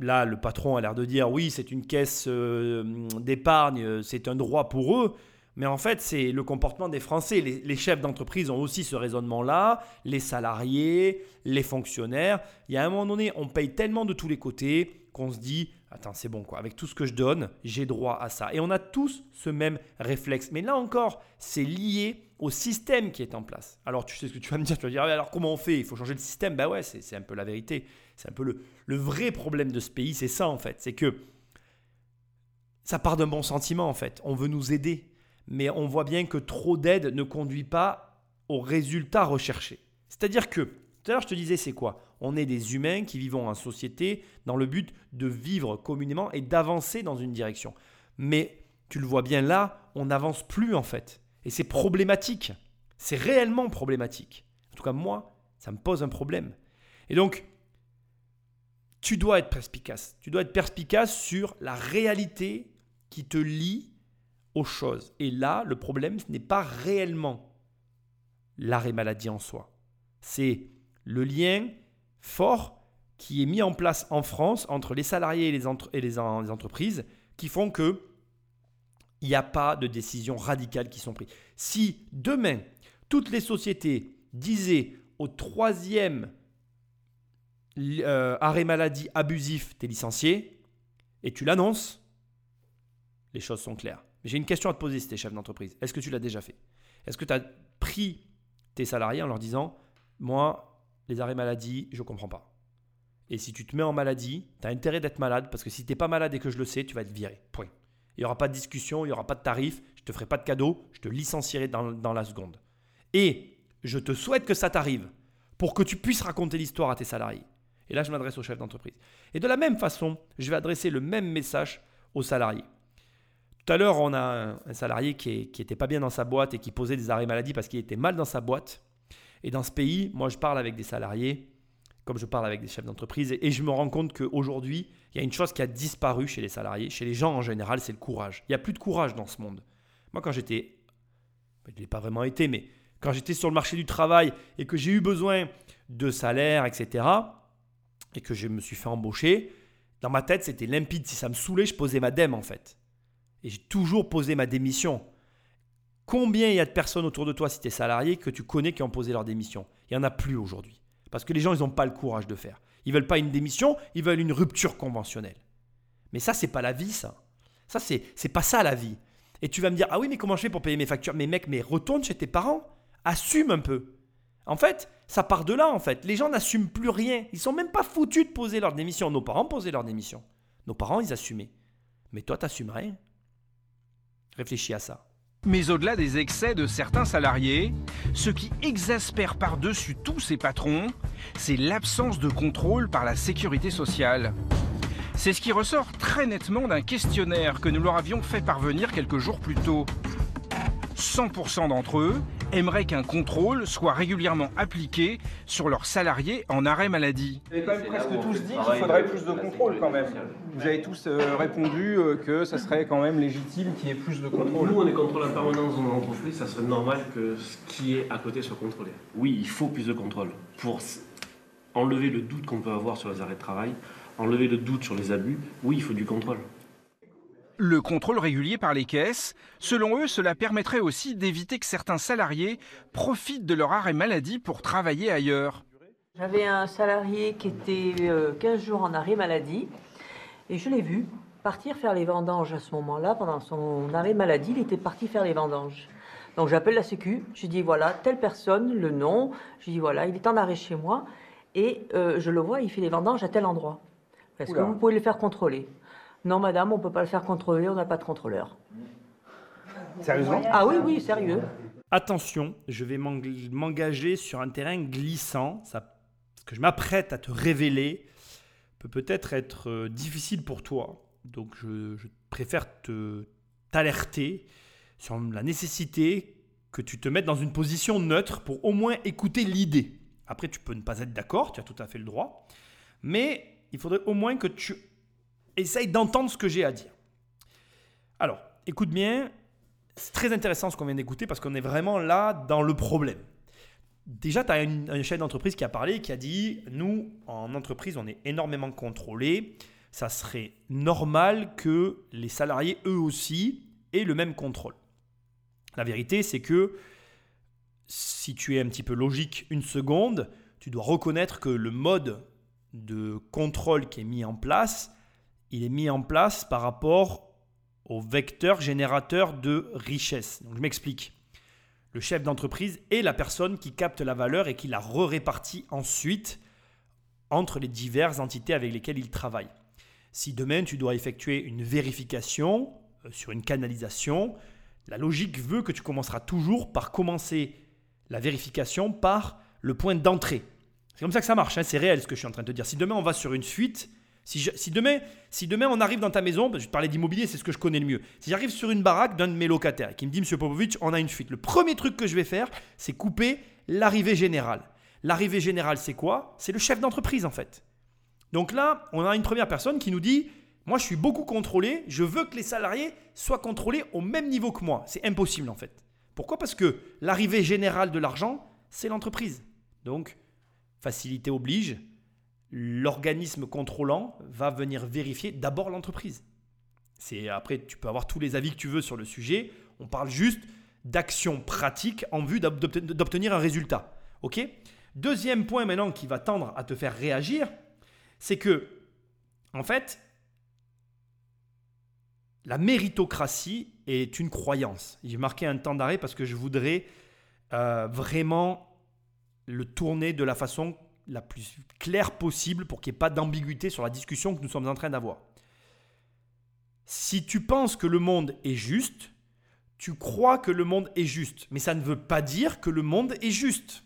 là, le patron a l'air de dire oui, c'est une caisse euh, d'épargne, c'est un droit pour eux. Mais en fait, c'est le comportement des Français. Les, chefs d'entreprise ont aussi ce raisonnement-là, les salariés, les fonctionnaires. Il y a un moment donné, on paye tellement de tous les côtés qu'on se dit, attends, c'est bon, quoi. avec tout ce que je donne, j'ai droit à ça. Et on a tous ce même réflexe. Mais là encore, c'est lié au système qui est en place. Alors, tu sais ce que tu vas me dire, tu vas dire, ah, alors comment on fait? Il faut changer le système. Ben ouais, c'est un peu la vérité. C'est un peu le vrai problème de ce pays, c'est ça en fait. C'est que ça part d'un bon sentiment en fait. On veut nous aider mais on voit bien que trop d'aide ne conduit pas au résultat recherché. C'est-à-dire que, tout à l'heure je te disais, c'est quoi? On est des humains qui vivons en société dans le but de vivre communément et d'avancer dans une direction. Mais tu le vois bien là, on n'avance plus en fait. Et c'est problématique. C'est réellement problématique. En tout cas, moi, ça me pose un problème. Et donc, tu dois être perspicace. Tu dois être perspicace sur la réalité qui te lie aux choses. Et là, le problème, ce n'est pas réellement l'arrêt maladie en soi. C'est le lien fort qui est mis en place en France entre les salariés et les, entreprises qui font que il n'y a pas de décisions radicales qui sont prises. Si demain, toutes les sociétés disaient au troisième euh, arrêt maladie abusif, tu es licencié, et tu l'annonces, les choses sont claires. J'ai une question à te poser si tu es chef d'entreprise. Est-ce que tu l'as déjà fait? Est-ce que tu as pris tes salariés en leur disant, moi, les arrêts maladie, je ne comprends pas. Et si tu te mets en maladie, tu as intérêt d'être malade parce que si tu n'es pas malade et que je le sais, tu vas être viré. Point. Il n'y aura pas de discussion, il n'y aura pas de tarif, je ne te ferai pas de cadeau, je te licencierai dans, dans la seconde. Et je te souhaite que ça t'arrive pour que tu puisses raconter l'histoire à tes salariés. Et là, je m'adresse au chef d'entreprise. Et de la même façon, je vais adresser le même message aux salariés. Tout à l'heure, on a un, salarié qui n'était pas bien dans sa boîte et qui posait des arrêts maladie parce qu'il était mal dans sa boîte. Et dans ce pays, moi, je parle avec des salariés, comme je parle avec des chefs d'entreprise, et, je me rends compte qu'aujourd'hui, il y a une chose qui a disparu chez les salariés, chez les gens en général, c'est le courage. Il n'y a plus de courage dans ce monde. Moi, quand j'étais, je ne l'ai pas vraiment été, mais quand j'étais sur le marché du travail et que j'ai eu besoin de salaire, etc., et que je me suis fait embaucher, dans ma tête, c'était limpide. Si ça me saoulait, je posais ma dème en fait. Et j'ai toujours posé ma démission. Combien il y a de personnes autour de toi, si tu es salarié, que tu connais qui ont posé leur démission? Il n'y en a plus aujourd'hui. Parce que les gens, ils n'ont pas le courage de faire. Ils veulent pas une démission, ils veulent une rupture conventionnelle. Mais ça, c'est pas la vie, ça. Ça, c'est, c'est pas ça la vie. Et tu vas me dire, ah oui, mais comment je fais pour payer mes factures? Mais mec, mais retourne chez tes parents. Assume un peu. En fait, ça part de là, en fait. Les gens n'assument plus rien. Ils sont même pas foutus de poser leur démission. Nos parents posaient leur démission. Nos parents, ils assumaient. Mais toi, t'assumes rien. Mais au-delà des excès de certains salariés, ce qui exaspère par-dessus tous ces patrons, c'est l'absence de contrôle par la sécurité sociale. C'est ce qui ressort très nettement d'un questionnaire que nous leur avions fait parvenir quelques jours plus tôt. 100% d'entre eux aimeraient qu'un contrôle soit régulièrement appliqué sur leurs salariés en arrêt maladie. Vous avez quand même presque tous dit qu'il faudrait plus de contrôle quand même. Vous avez tous euh, répondu euh, que ça serait quand même légitime qu'il y ait plus de contrôle. Nous, on est contrôle en permanence dans entreprise, ça serait normal que ce qui est à côté soit contrôlé. Oui, il faut plus de contrôle pour enlever le doute qu'on peut avoir sur les arrêts de travail, enlever le doute sur les abus. Oui, il faut du contrôle. Le contrôle régulier par les caisses, selon eux, cela permettrait aussi d'éviter que certains salariés profitent de leur arrêt maladie pour travailler ailleurs. J'avais un salarié qui était 15 euh, jours en arrêt maladie et je l'ai vu partir faire les vendanges à ce moment-là. Pendant son arrêt maladie, il était parti faire les vendanges. Donc j'appelle la Sécu, je dis voilà, telle personne, le nom, je dis voilà, il est en arrêt chez moi et euh, je le vois, il fait les vendanges à tel endroit. Est-ce que vous pouvez le faire contrôler? Non, madame, on ne peut pas le faire contrôler, on n'a pas de contrôleur. Sérieusement? Ah oui, oui, sérieux. Attention, je vais m'engager sur un terrain glissant. Ça, ce que je m'apprête à te révéler peut peut-être être euh, difficile pour toi. Donc je, je préfère te t'alerter sur la nécessité que tu te mettes dans une position neutre pour au moins écouter l'idée. Après, tu peux ne pas être d'accord, tu as tout à fait le droit. Mais il faudrait au moins que tu essaye d'entendre ce que j'ai à dire. Alors, écoute bien, c'est très intéressant ce qu'on vient d'écouter parce qu'on est vraiment là dans le problème. Déjà, tu as une, un chef d'entreprise qui a parlé, qui a dit, nous, en entreprise, on est énormément contrôlés. Ça serait normal que les salariés, eux aussi, aient le même contrôle. La vérité, c'est que si tu es un petit peu logique une seconde, tu dois reconnaître que le mode de contrôle qui est mis en place il est mis en place par rapport au vecteur générateur de richesse. Donc je m'explique. Le chef d'entreprise est la personne qui capte la valeur et qui la re-répartit ensuite entre les diverses entités avec lesquelles il travaille. Si demain tu dois effectuer une vérification euh, sur une canalisation, la logique veut que tu commenceras toujours par commencer la vérification par le point d'entrée. C'est comme ça que ça marche, hein, c'est réel ce que je suis en train de te dire. Si demain on va sur une fuite, si, demain, si demain on arrive dans ta maison, je te parlais d'immobilier, c'est ce que je connais le mieux. Si j'arrive sur une baraque d'un de mes locataires qui me dit Monsieur Popovic, on a une fuite, le premier truc que je vais faire, c'est couper l'arrivée générale. L'arrivée générale, c'est quoi? C'est le chef d'entreprise en fait. Donc là, on a une première personne qui nous dit Moi, je suis beaucoup contrôlé. Je veux que les salariés soient contrôlés au même niveau que moi. C'est impossible en fait. Pourquoi? Parce que l'arrivée générale de l'argent, c'est l'entreprise. Donc, facilité oblige. L'organisme contrôlant va venir vérifier d'abord l'entreprise. C'est après, tu peux avoir tous les avis que tu veux sur le sujet. On parle juste d'actions pratiques en vue d'obten- d'obtenir un résultat. Ok? Deuxième point maintenant qui va tendre à te faire réagir, c'est que, en fait, la méritocratie est une croyance. J'ai marqué un temps d'arrêt parce que je voudrais euh, vraiment le tourner de la façon la plus claire possible pour qu'il n'y ait pas d'ambiguïté sur la discussion que nous sommes en train d'avoir. Si tu penses que le monde est juste, tu crois que le monde est juste, mais ça ne veut pas dire que le monde est juste.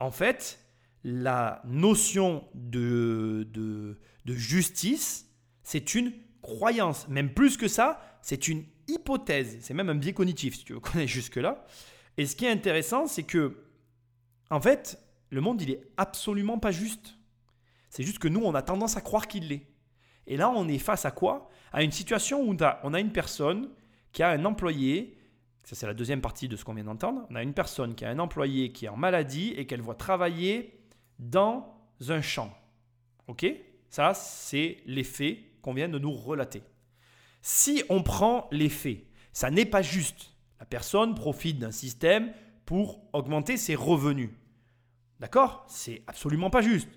En fait, la notion de, de, justice, c'est une croyance. Même plus que ça, c'est une hypothèse. C'est même un biais cognitif, si tu veux connaître jusque-là. Et ce qui est intéressant, c'est que, en fait, le monde, il est absolument pas juste. C'est juste que nous, on a tendance à croire qu'il l'est. Et là, on est face à quoi? À une situation où on a une personne qui a un employé, ça c'est la deuxième partie de ce qu'on vient d'entendre, on a une personne qui a un employé qui est en maladie et qu'elle voit travailler dans un champ. Ok? Ça, c'est les faits qu'on vient de nous relater. Si on prend les faits, ça n'est pas juste. La personne profite d'un système pour augmenter ses revenus. D'accord? C'est absolument pas juste.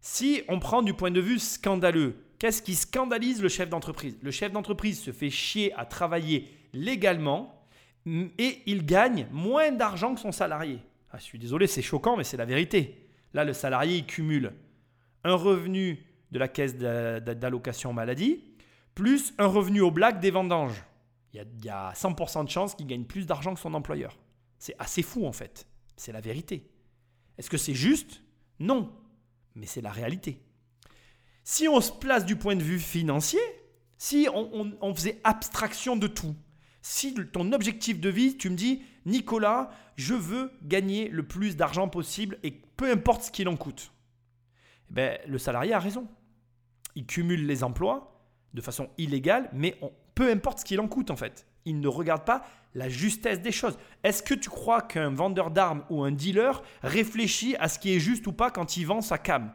Si on prend du point de vue scandaleux, qu'est-ce qui scandalise le chef d'entreprise? Le chef d'entreprise se fait chier à travailler légalement et il gagne moins d'argent que son salarié. Ah, je suis désolé, c'est choquant, mais c'est la vérité. Là, le salarié, il cumule un revenu de la caisse d'allocation maladie, plus un revenu au black des vendanges. Il y a, 100% de chances qu'il gagne plus d'argent que son employeur. C'est assez fou en fait. C'est la vérité. Est-ce que c'est juste? Non. Mais c'est la réalité. Si on se place du point de vue financier, si on, faisait abstraction de tout, si ton objectif de vie, tu me dis, Nicolas, je veux gagner le plus d'argent possible et peu importe ce qu'il en coûte, eh ben, le salarié a raison. Il cumule les emplois de façon illégale, mais peu importe ce qu'il en coûte en fait. Il ne regarde pas la justesse des choses. Est-ce que tu crois qu'un vendeur d'armes ou un dealer réfléchit à ce qui est juste ou pas quand il vend sa cam?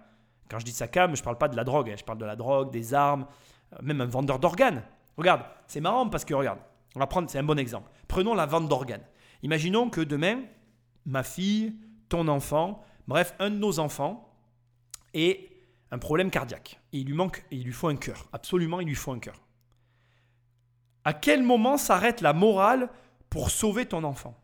Quand je dis sa cam, je ne parle pas de la drogue, hein. je parle de la drogue, des armes, euh, même un vendeur d'organes. Regarde, c'est marrant parce que regarde, on va prendre, c'est un bon exemple. Prenons la vente d'organes. Imaginons que demain, ma fille, ton enfant, bref, un de nos enfants ait un problème cardiaque. il lui manque, il lui faut un cœur. Absolument, il lui faut un cœur. À quel moment s'arrête la morale pour sauver ton enfant.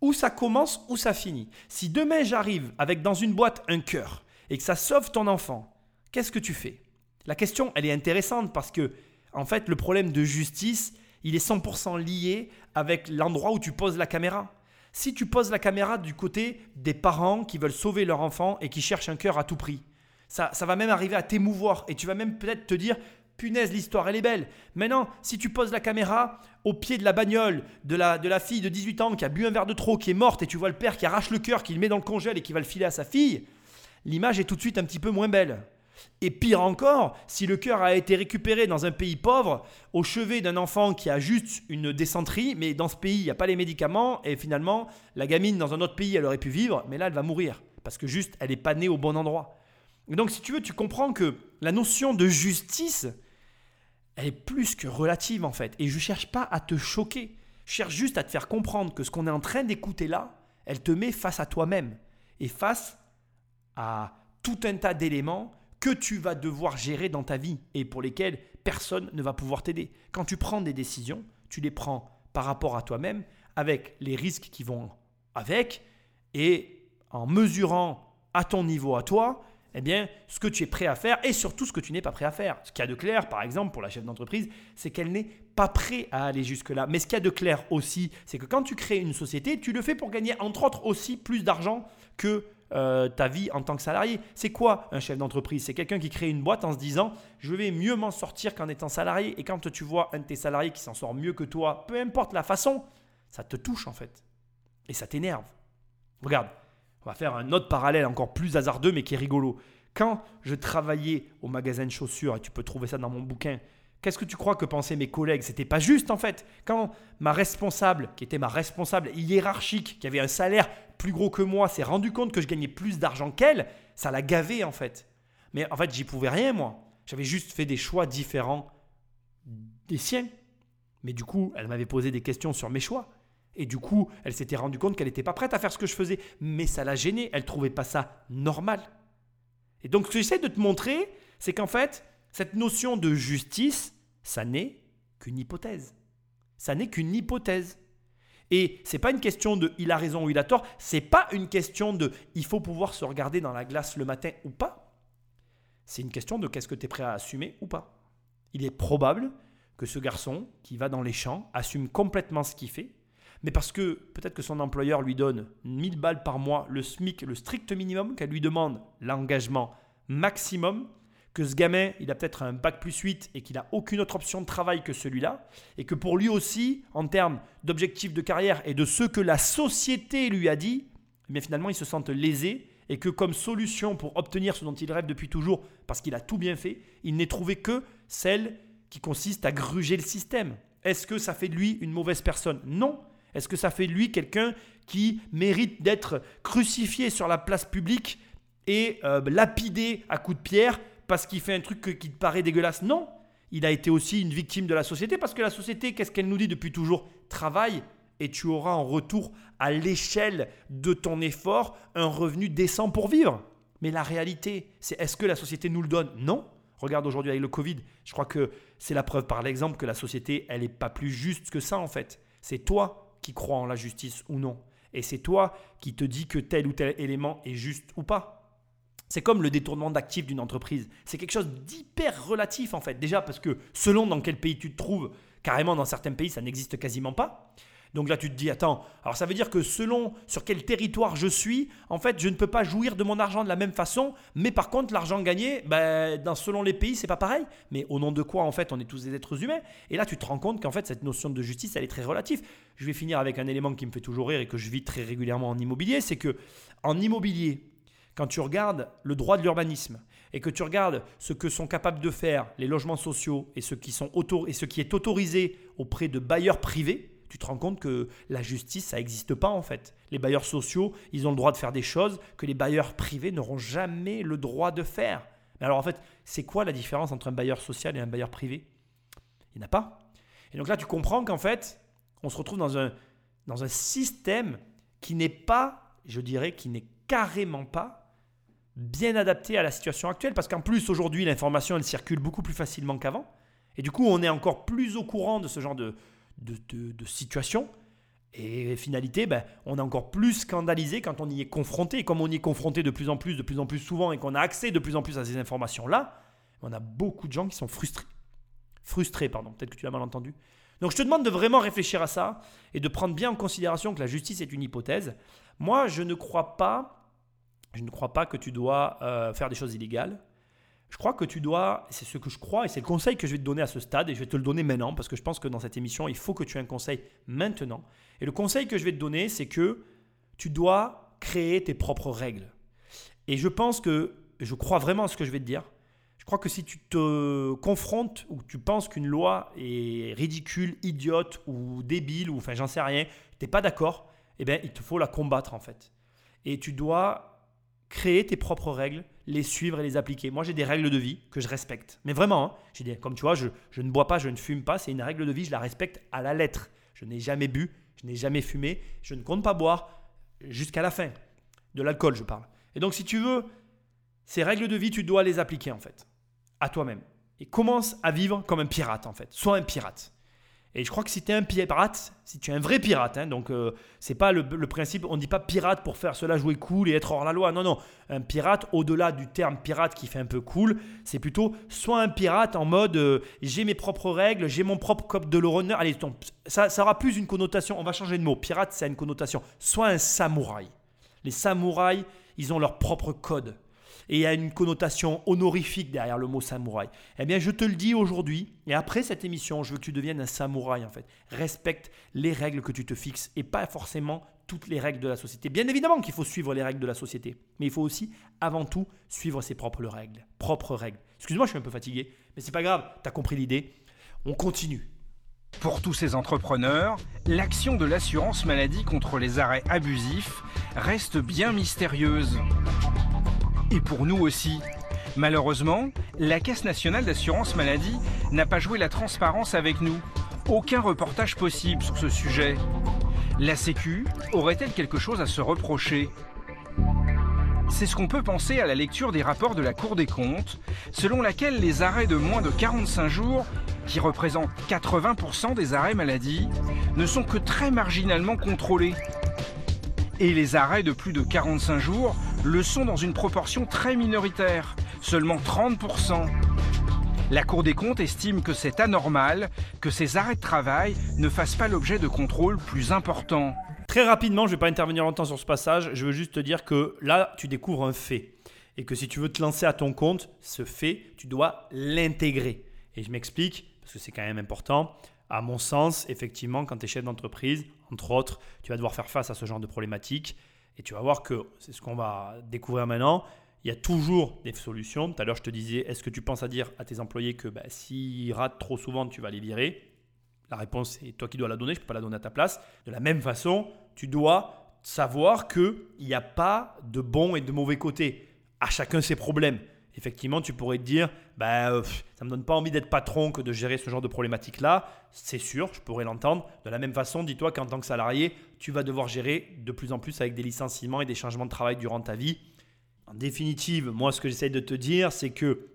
Où ça commence, où ça finit. Si demain j'arrive avec dans une boîte un cœur et que ça sauve ton enfant, qu'est-ce que tu fais? La question, elle est intéressante parce que, en fait, le problème de justice, il est 100% lié avec l'endroit où tu poses la caméra. Si tu poses la caméra du côté des parents qui veulent sauver leur enfant et qui cherchent un cœur à tout prix, ça, ça va même arriver à t'émouvoir et tu vas même peut-être te dire punaise, l'histoire, elle est belle. Maintenant, si tu poses la caméra au pied de la bagnole de la, de la fille de 18 ans qui a bu un verre de trop, qui est morte, et tu vois le père qui arrache le cœur, qui le met dans le congèle et qui va le filer à sa fille, l'image est tout de suite un petit peu moins belle. Et pire encore, si le cœur a été récupéré dans un pays pauvre, au chevet d'un enfant qui a juste une décenterie, mais dans ce pays, il n'y a pas les médicaments, et finalement, la gamine dans un autre pays, elle aurait pu vivre, mais là, elle va mourir, parce que juste, elle n'est pas née au bon endroit. Donc, si tu veux, tu comprends que la notion de justice, elle est plus que relative en fait. Et je ne cherche pas à te choquer. Je cherche juste à te faire comprendre que ce qu'on est en train d'écouter là, elle te met face à toi-même et face à tout un tas d'éléments que tu vas devoir gérer dans ta vie et pour lesquels personne ne va pouvoir t'aider. Quand tu prends des décisions, tu les prends par rapport à toi-même avec les risques qui vont avec et en mesurant à ton niveau à toi eh bien, ce que tu es prêt à faire et surtout ce que tu n'es pas prêt à faire. Ce qu'il y a de clair, par exemple, pour la chef d'entreprise, c'est qu'elle n'est pas prête à aller jusque-là. Mais ce qu'il y a de clair aussi, c'est que quand tu crées une société, tu le fais pour gagner, entre autres, aussi plus d'argent que euh, ta vie en tant que salarié. C'est quoi un chef d'entreprise? C'est quelqu'un qui crée une boîte en se disant je vais mieux m'en sortir qu'en étant salarié. Et quand tu vois un de tes salariés qui s'en sort mieux que toi, peu importe la façon, ça te touche en fait. Et ça t'énerve. Regarde, on va faire un autre parallèle encore plus hasardeux mais qui est rigolo. Quand je travaillais au magasin de chaussures, et tu peux trouver ça dans mon bouquin, qu'est-ce que tu crois que pensaient mes collègues? C'était pas juste en fait. Quand ma responsable, qui était ma responsable hiérarchique, qui avait un salaire plus gros que moi, s'est rendu compte que je gagnais plus d'argent qu'elle, ça l'a gavé en fait. Mais en fait, j'y pouvais rien moi. J'avais juste fait des choix différents des siens. Mais du coup, elle m'avait posé des questions sur mes choix. Et du coup, elle s'était rendue compte qu'elle n'était pas prête à faire ce que je faisais. Mais ça l'a gênée. Elle trouvait pas ça normal. Et donc, ce que j'essaie de te montrer, c'est qu'en fait, cette notion de justice, ça n'est qu'une hypothèse. Ça n'est qu'une hypothèse. Et c'est pas une question de il a raison ou il a tort, c'est pas une question de il faut pouvoir se regarder dans la glace le matin ou pas. C'est une question de qu'est-ce que tu es prêt à assumer ou pas. Il est probable que ce garçon qui va dans les champs assume complètement ce qu'il fait, mais parce que peut-être que son employeur lui donne 1000 balles par mois, le SMIC, le strict minimum, qu'elle lui demande l'engagement maximum, que ce gamin, il a peut-être un bac plus 8 et qu'il n'a aucune autre option de travail que celui-là, et que pour lui aussi, en termes d'objectifs de carrière et de ce que la société lui a dit, mais finalement, il se sente lésé et que comme solution pour obtenir ce dont il rêve depuis toujours, parce qu'il a tout bien fait, il n'ait trouvé que celle qui consiste à gruger le système. Est-ce que ça fait de lui une mauvaise personne? Non. Est-ce que ça fait lui quelqu'un qui mérite d'être crucifié sur la place publique et euh, lapidé à coups de pierre parce qu'il fait un truc qui te paraît dégueulasse? Non. Il a été aussi une victime de la société parce que la société, qu'est-ce qu'elle nous dit depuis toujours? Travaille et tu auras en retour à l'échelle de ton effort un revenu décent pour vivre. Mais la réalité, c'est est-ce que la société nous le donne? Non. Regarde aujourd'hui avec le Covid, je crois que c'est la preuve par l'exemple que la société, elle n'est pas plus juste que ça en fait. C'est toi qui crois en la justice ou non. Et c'est toi qui te dis que tel ou tel élément est juste ou pas. C'est comme le détournement d'actifs d'une entreprise. C'est quelque chose d'hyper relatif en fait. Déjà parce que selon dans quel pays tu te trouves, carrément dans certains pays ça n'existe quasiment pas. Donc là, tu te dis, attends, alors ça veut dire que selon sur quel territoire je suis, en fait, je ne peux pas jouir de mon argent de la même façon, mais par contre, l'argent gagné, ben, dans, selon les pays, c'est pas pareil. Mais au nom de quoi, en fait, on est tous des êtres humains? Et là, tu te rends compte qu'en fait, cette notion de justice, elle est très relative. Je vais finir avec un élément qui me fait toujours rire et que je vis très régulièrement en immobilier, c'est que en immobilier, quand tu regardes le droit de l'urbanisme et que tu regardes ce que sont capables de faire les logements sociaux et ce qui, sont et ce qui est autorisé auprès de bailleurs privés, tu te rends compte que la justice, ça n'existe pas en fait. Les bailleurs sociaux, ils ont le droit de faire des choses que les bailleurs privés n'auront jamais le droit de faire. Mais alors en fait, c'est quoi la différence entre un bailleur social et un bailleur privé? Il n'y en a pas. Et donc là, tu comprends qu'en fait, on se retrouve dans un, dans un système qui n'est pas, je dirais, qui n'est carrément pas bien adapté à la situation actuelle. Parce qu'en plus, aujourd'hui, l'information, elle circule beaucoup plus facilement qu'avant. Et du coup, on est encore plus au courant de ce genre de, de, situation. Et finalité, ben, on est encore plus scandalisé quand on y est confronté. Et comme on y est confronté de plus en plus, de plus en plus souvent, et qu'on a accès de plus en plus à ces informations-là, on a beaucoup de gens qui sont frustrés. Frustrés, pardon, peut-être que tu l'as mal entendu. Donc je te demande de vraiment réfléchir à ça et de prendre bien en considération que la justice est une hypothèse. Moi, je ne crois pas, je ne crois pas que tu dois euh, faire des choses illégales. Je crois que tu dois, c'est ce que je crois et c'est le conseil que je vais te donner à ce stade et je vais te le donner maintenant parce que je pense que dans cette émission, il faut que tu aies un conseil maintenant. Et le conseil que je vais te donner, c'est que tu dois créer tes propres règles. Et je pense que, je crois vraiment à ce que je vais te dire, je crois que si tu te confrontes ou tu penses qu'une loi est ridicule, idiote ou débile, ou enfin j'en sais rien, tu n'es pas d'accord, eh bien il te faut la combattre en fait. Et tu dois créer tes propres règles les suivre et les appliquer. Moi, j'ai des règles de vie que je respecte. Mais vraiment, hein, comme tu vois, je, ne bois pas, je ne fume pas. C'est une règle de vie, je la respecte à la lettre. Je n'ai jamais bu, je n'ai jamais fumé, je ne compte pas boire jusqu'à la fin. De l'alcool, je parle. Et donc, si tu veux, ces règles de vie, tu dois les appliquer en fait, à toi-même. Et commence à vivre comme un pirate en fait. Sois un pirate. Et je crois que si tu es un pirate, si tu es un vrai pirate, hein, donc euh, c'est pas le, principe, on ne dit pas pirate pour faire cela jouer cool et être hors la loi. Non, non. Un pirate, au-delà du terme pirate qui fait un peu cool, c'est plutôt soit un pirate en mode euh, j'ai mes propres règles, j'ai mon propre code de l'honneur. Allez, ça, ça aura plus une connotation, on va changer de mot. Pirate, c'est une connotation. Soit un samouraï. Les samouraïs, ils ont leur propre code et il y a une connotation honorifique derrière le mot samouraï. Eh bien, je te le dis aujourd'hui, et après cette émission, je veux que tu deviennes un samouraï en fait. Respecte les règles que tu te fixes et pas forcément toutes les règles de la société. Bien évidemment qu'il faut suivre les règles de la société, mais il faut aussi, avant tout, suivre ses propres règles. Propres règles. Excuse-moi, je suis un peu fatigué, mais c'est pas grave, tu as compris l'idée. On continue. Pour tous ces entrepreneurs, l'action de l'assurance maladie contre les arrêts abusifs reste bien mystérieuse. Et pour nous aussi. Malheureusement, la Caisse nationale d'assurance maladie n'a pas joué la transparence avec nous. Aucun reportage possible sur ce sujet. La Sécu aurait-elle quelque chose à se reprocher? C'est ce qu'on peut penser à la lecture des rapports de la Cour des comptes, selon laquelle les arrêts de moins de 45 jours, qui représentent 80% des arrêts maladie, ne sont que très marginalement contrôlés. Et les arrêts de plus de 45 jours le sont dans une proportion très minoritaire, seulement 30%. La Cour des comptes estime que c'est anormal que ces arrêts de travail ne fassent pas l'objet de contrôles plus importants. Très rapidement, je ne vais pas intervenir longtemps sur ce passage, je veux juste te dire que là, tu découvres un fait. Et que si tu veux te lancer à ton compte, ce fait, tu dois l'intégrer. Et je m'explique, parce que c'est quand même important. À mon sens, effectivement, quand tu es chef d'entreprise, entre autres, tu vas devoir faire face à ce genre de problématiques. Et tu vas voir que c'est ce qu'on va découvrir maintenant. Il y a toujours des solutions. Tout à l'heure, je te disais, est-ce que tu penses à dire à tes employés que bah, s'ils ratent trop souvent, tu vas les virer? La réponse, c'est toi qui dois la donner, je ne peux pas la donner à ta place. De la même façon, tu dois savoir qu'il n'y a pas de bon et de mauvais côté. À chacun ses problèmes. Effectivement, tu pourrais te dire, bah, ça me donne pas envie d'être patron que de gérer ce genre de problématique-là. C'est sûr, je pourrais l'entendre. De la même façon, dis-toi qu'en tant que salarié, tu vas devoir gérer de plus en plus avec des licenciements et des changements de travail durant ta vie. En définitive, moi, ce que j'essaie de te dire, c'est que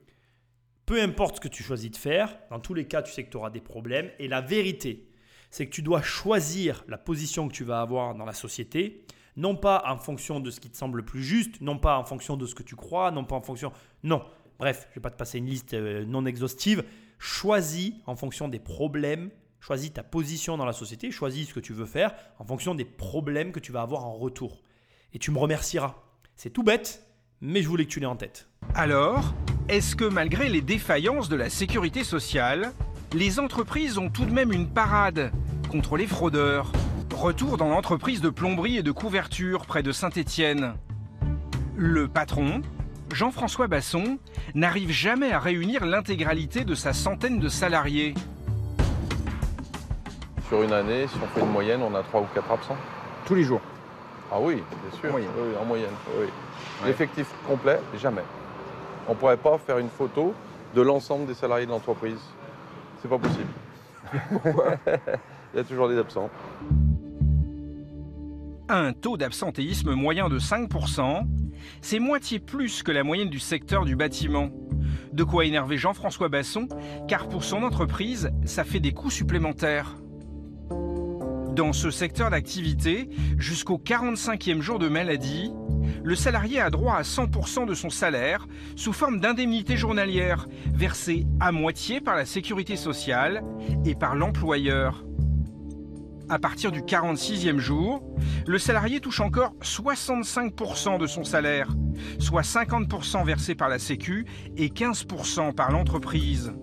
peu importe ce que tu choisis de faire, dans tous les cas, tu sais que tu auras des problèmes. Et la vérité, c'est que tu dois choisir la position que tu vas avoir dans la société, non pas en fonction de ce qui te semble le plus juste, non pas en fonction de ce que tu crois, non pas en fonction... Non, bref, je ne vais pas te passer une liste euh, non exhaustive. Choisis en fonction des problèmes, choisis ta position dans la société, choisis ce que tu veux faire en fonction des problèmes que tu vas avoir en retour. Et tu me remercieras. C'est tout bête, mais je voulais que tu l'aies en tête. Alors, est-ce que malgré les défaillances de la sécurité sociale, les entreprises ont tout de même une parade contre les fraudeurs? Retour dans l'entreprise de plomberie et de couverture près de Saint-Étienne. Le patron, Jean-François Basson, n'arrive jamais à réunir l'intégralité de sa centaine de salariés. Sur une année, si on fait une moyenne, on a 3 ou 4 absents. Tous les jours Ah oui, bien sûr. En moyenne. Oui, en moyenne. oui. L'effectif complet, jamais. On ne pourrait pas faire une photo de l'ensemble des salariés de l'entreprise. C'est pas possible. <laughs> Il y a toujours des absents. Un taux d'absentéisme moyen de 5%, c'est moitié plus que la moyenne du secteur du bâtiment. De quoi énerver Jean-François Basson, car pour son entreprise, ça fait des coûts supplémentaires. Dans ce secteur d'activité, jusqu'au 45e jour de maladie, le salarié a droit à 100% de son salaire sous forme d'indemnité journalière, versée à moitié par la sécurité sociale et par l'employeur. À partir du 46e jour, le salarié touche encore 65% de son salaire, soit 50% versé par la Sécu et 15% par l'entreprise.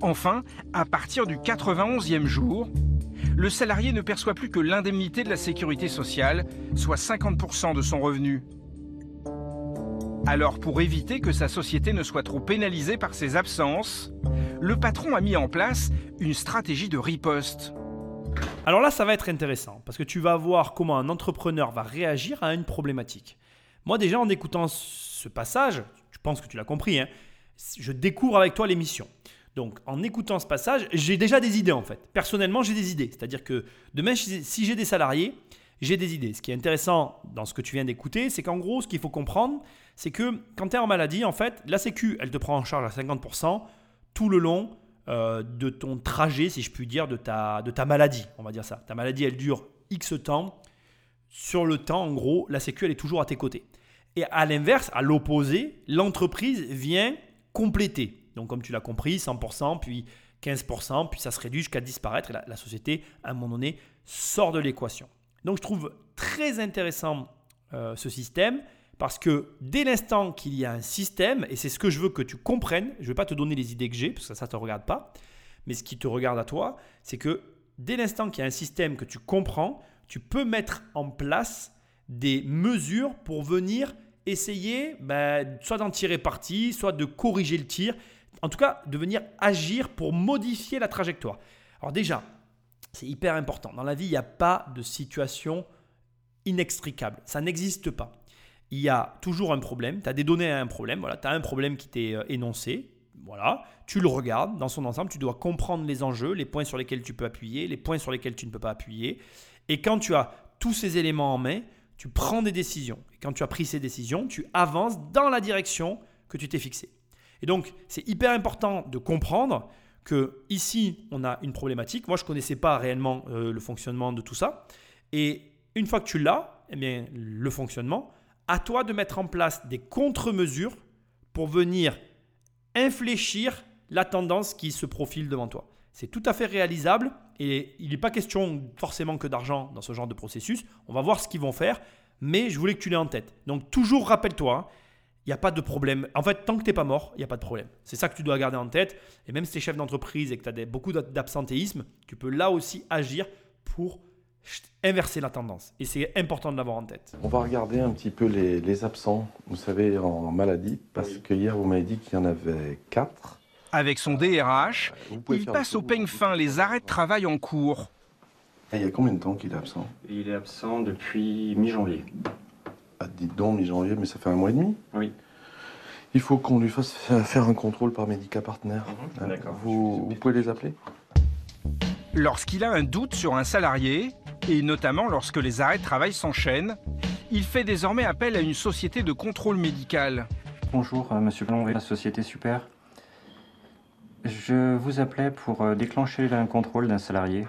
Enfin, à partir du 91e jour, le salarié ne perçoit plus que l'indemnité de la sécurité sociale, soit 50% de son revenu. Alors pour éviter que sa société ne soit trop pénalisée par ses absences, le patron a mis en place une stratégie de riposte. Alors là, ça va être intéressant parce que tu vas voir comment un entrepreneur va réagir à une problématique. Moi déjà, en écoutant ce passage, je pense que tu l'as compris, hein, je découvre avec toi l'émission. Donc en écoutant ce passage, j'ai déjà des idées en fait. Personnellement, j'ai des idées. C'est-à-dire que demain, si j'ai des salariés, j'ai des idées. Ce qui est intéressant dans ce que tu viens d'écouter, c'est qu'en gros, ce qu'il faut comprendre, c'est que quand tu es en maladie, en fait, la Sécu, elle te prend en charge à 50% tout le long euh, de ton trajet, si je puis dire, de ta, de ta maladie. On va dire ça. Ta maladie, elle dure X temps. Sur le temps, en gros, la Sécu, elle est toujours à tes côtés. Et à l'inverse, à l'opposé, l'entreprise vient compléter. Donc, comme tu l'as compris, 100%, puis 15%, puis ça se réduit jusqu'à disparaître. Et la, société, à un moment donné, sort de l'équation. Donc, je trouve très intéressant euh, ce système parce que dès l'instant qu'il y a un système, et c'est ce que je veux que tu comprennes, je ne vais pas te donner les idées que j'ai, parce que ça ne te regarde pas, mais ce qui te regarde à toi, c'est que dès l'instant qu'il y a un système que tu comprends, tu peux mettre en place des mesures pour venir essayer ben, soit d'en tirer parti, soit de corriger le tir, en tout cas de venir agir pour modifier la trajectoire. Alors déjà, c'est hyper important. Dans la vie, il n'y a pas de situation inextricable. Ça n'existe pas. Il y a toujours un problème. Tu as des données à un problème. Voilà, tu as un problème qui t'est euh, énoncé. Voilà, tu le regardes dans son ensemble. Tu dois comprendre les enjeux, les points sur lesquels tu peux appuyer, les points sur lesquels tu ne peux pas appuyer. Et quand tu as tous ces éléments en main, tu prends des décisions. Et quand tu as pris ces décisions, tu avances dans la direction que tu t'es fixée. Et donc, c'est hyper important de comprendre que ici, on a une problématique. Moi, je ne connaissais pas réellement euh, le fonctionnement de tout ça. Et une fois que tu l'as, eh bien, le fonctionnement, à toi de mettre en place des contre-mesures pour venir infléchir la tendance qui se profile devant toi. C'est tout à fait réalisable et il n'est pas question forcément que d'argent dans ce genre de processus. On va voir ce qu'ils vont faire, mais je voulais que tu l'aies en tête. Donc toujours rappelle-toi, il n'y a pas de problème. En fait, tant que tu n'es pas mort, il n'y a pas de problème. C'est ça que tu dois garder en tête. Et même si tu es chef d'entreprise et que tu as beaucoup d'absentéisme, tu peux là aussi agir pour inverser la tendance. Et c'est important de l'avoir en tête. On va regarder un petit peu les, absents, vous savez, en maladie, parce que hier, vous m'avez dit qu'il y en avait 4. Avec son DRH, il passe au peigne fin les arrêts de travail en cours. Et il y a combien de temps qu'il est absent? Il est absent depuis mi-janvier. Ah, dites donc, mi-janvier, mais ça fait un mois et demi? Oui. Il faut qu'on lui fasse faire un contrôle par Médica Partner. Mhm, d'accord. Vous, vous pouvez les appeler? Lorsqu'il a un doute sur un salarié, et notamment lorsque les arrêts de travail s'enchaînent, il fait désormais appel à une société de contrôle médical. Bonjour, euh, monsieur Blond, la société Super. Je vous appelais pour euh, déclencher un contrôle d'un salarié.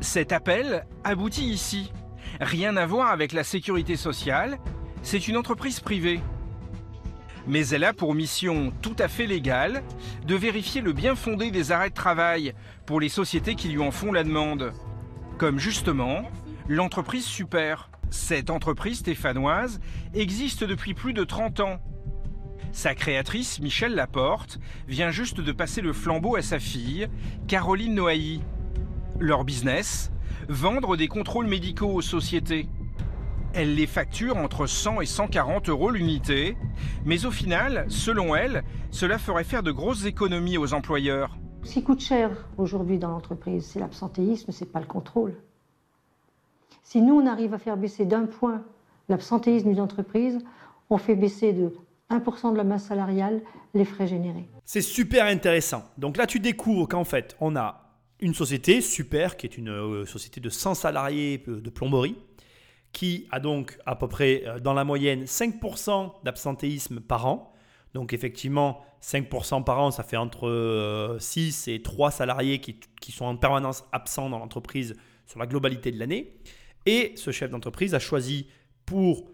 Cet appel aboutit ici. Rien à voir avec la sécurité sociale, c'est une entreprise privée. Mais elle a pour mission tout à fait légale de vérifier le bien fondé des arrêts de travail pour les sociétés qui lui en font la demande. Comme justement l'entreprise Super. Cette entreprise stéphanoise existe depuis plus de 30 ans. Sa créatrice, Michel Laporte, vient juste de passer le flambeau à sa fille, Caroline Noailly. Leur business Vendre des contrôles médicaux aux sociétés. Elle les facture entre 100 et 140 euros l'unité, mais au final, selon elle, cela ferait faire de grosses économies aux employeurs. Ce qui coûte cher aujourd'hui dans l'entreprise, c'est l'absentéisme, c'est pas le contrôle. Si nous, on arrive à faire baisser d'un point l'absentéisme d'une entreprise, on fait baisser de 1% de la masse salariale les frais générés. C'est super intéressant. Donc là, tu découvres qu'en fait, on a une société, Super, qui est une euh, société de 100 salariés euh, de plomberie, qui a donc à peu près euh, dans la moyenne 5% d'absentéisme par an. Donc effectivement, 5% par an, ça fait entre 6 euh, et 3 salariés qui, sont en permanence absents dans l'entreprise sur la globalité de l'année. Et ce chef d'entreprise a choisi pour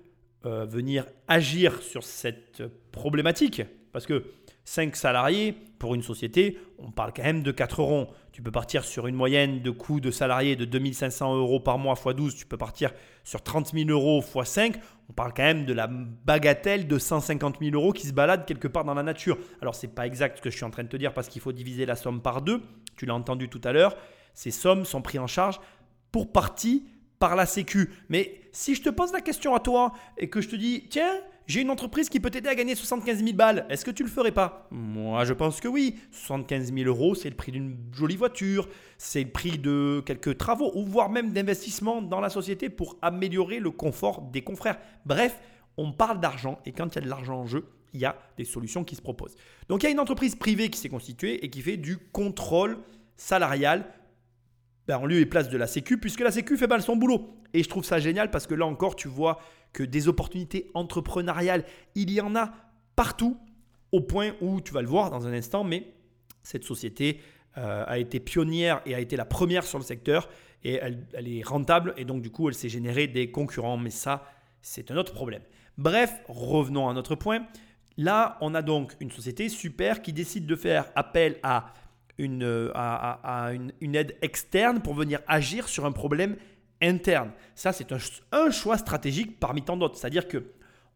euh, venir agir sur cette problématique, parce que 5 salariés pour une société, on parle quand même de 4 ronds. Tu peux partir sur une moyenne de coût de salarié de 2500 euros par mois x 12, tu peux partir sur 30 000 euros x 5. On parle quand même de la bagatelle de 150 000 euros qui se balade quelque part dans la nature. Alors, ce n'est pas exact ce que je suis en train de te dire parce qu'il faut diviser la somme par deux. Tu l'as entendu tout à l'heure. Ces sommes sont prises en charge pour partie par la Sécu. Mais si je te pose la question à toi et que je te dis, tiens, j'ai une entreprise qui peut t'aider à gagner 75 000 balles. Est-ce que tu le ferais pas? Moi, je pense que oui. 75 000 euros, c'est le prix d'une jolie voiture, c'est le prix de quelques travaux, ou voire même d'investissement dans la société pour améliorer le confort des confrères. Bref, on parle d'argent, et quand il y a de l'argent en jeu, il y a des solutions qui se proposent. Donc il y a une entreprise privée qui s'est constituée et qui fait du contrôle salarial ben, en lieu et place de la Sécu, puisque la Sécu fait mal son boulot. Et je trouve ça génial parce que là encore, tu vois que des opportunités entrepreneuriales, il y en a partout, au point où tu vas le voir dans un instant, mais cette société euh, a été pionnière et a été la première sur le secteur, et elle, est rentable, et donc du coup, elle s'est générée des concurrents, mais ça, c'est un autre problème. Bref, revenons à notre point. Là, on a donc une société super qui décide de faire appel à une, à, une, aide externe pour venir agir sur un problème interne. Ça, c'est un, choix stratégique parmi tant d'autres. C'est-à-dire que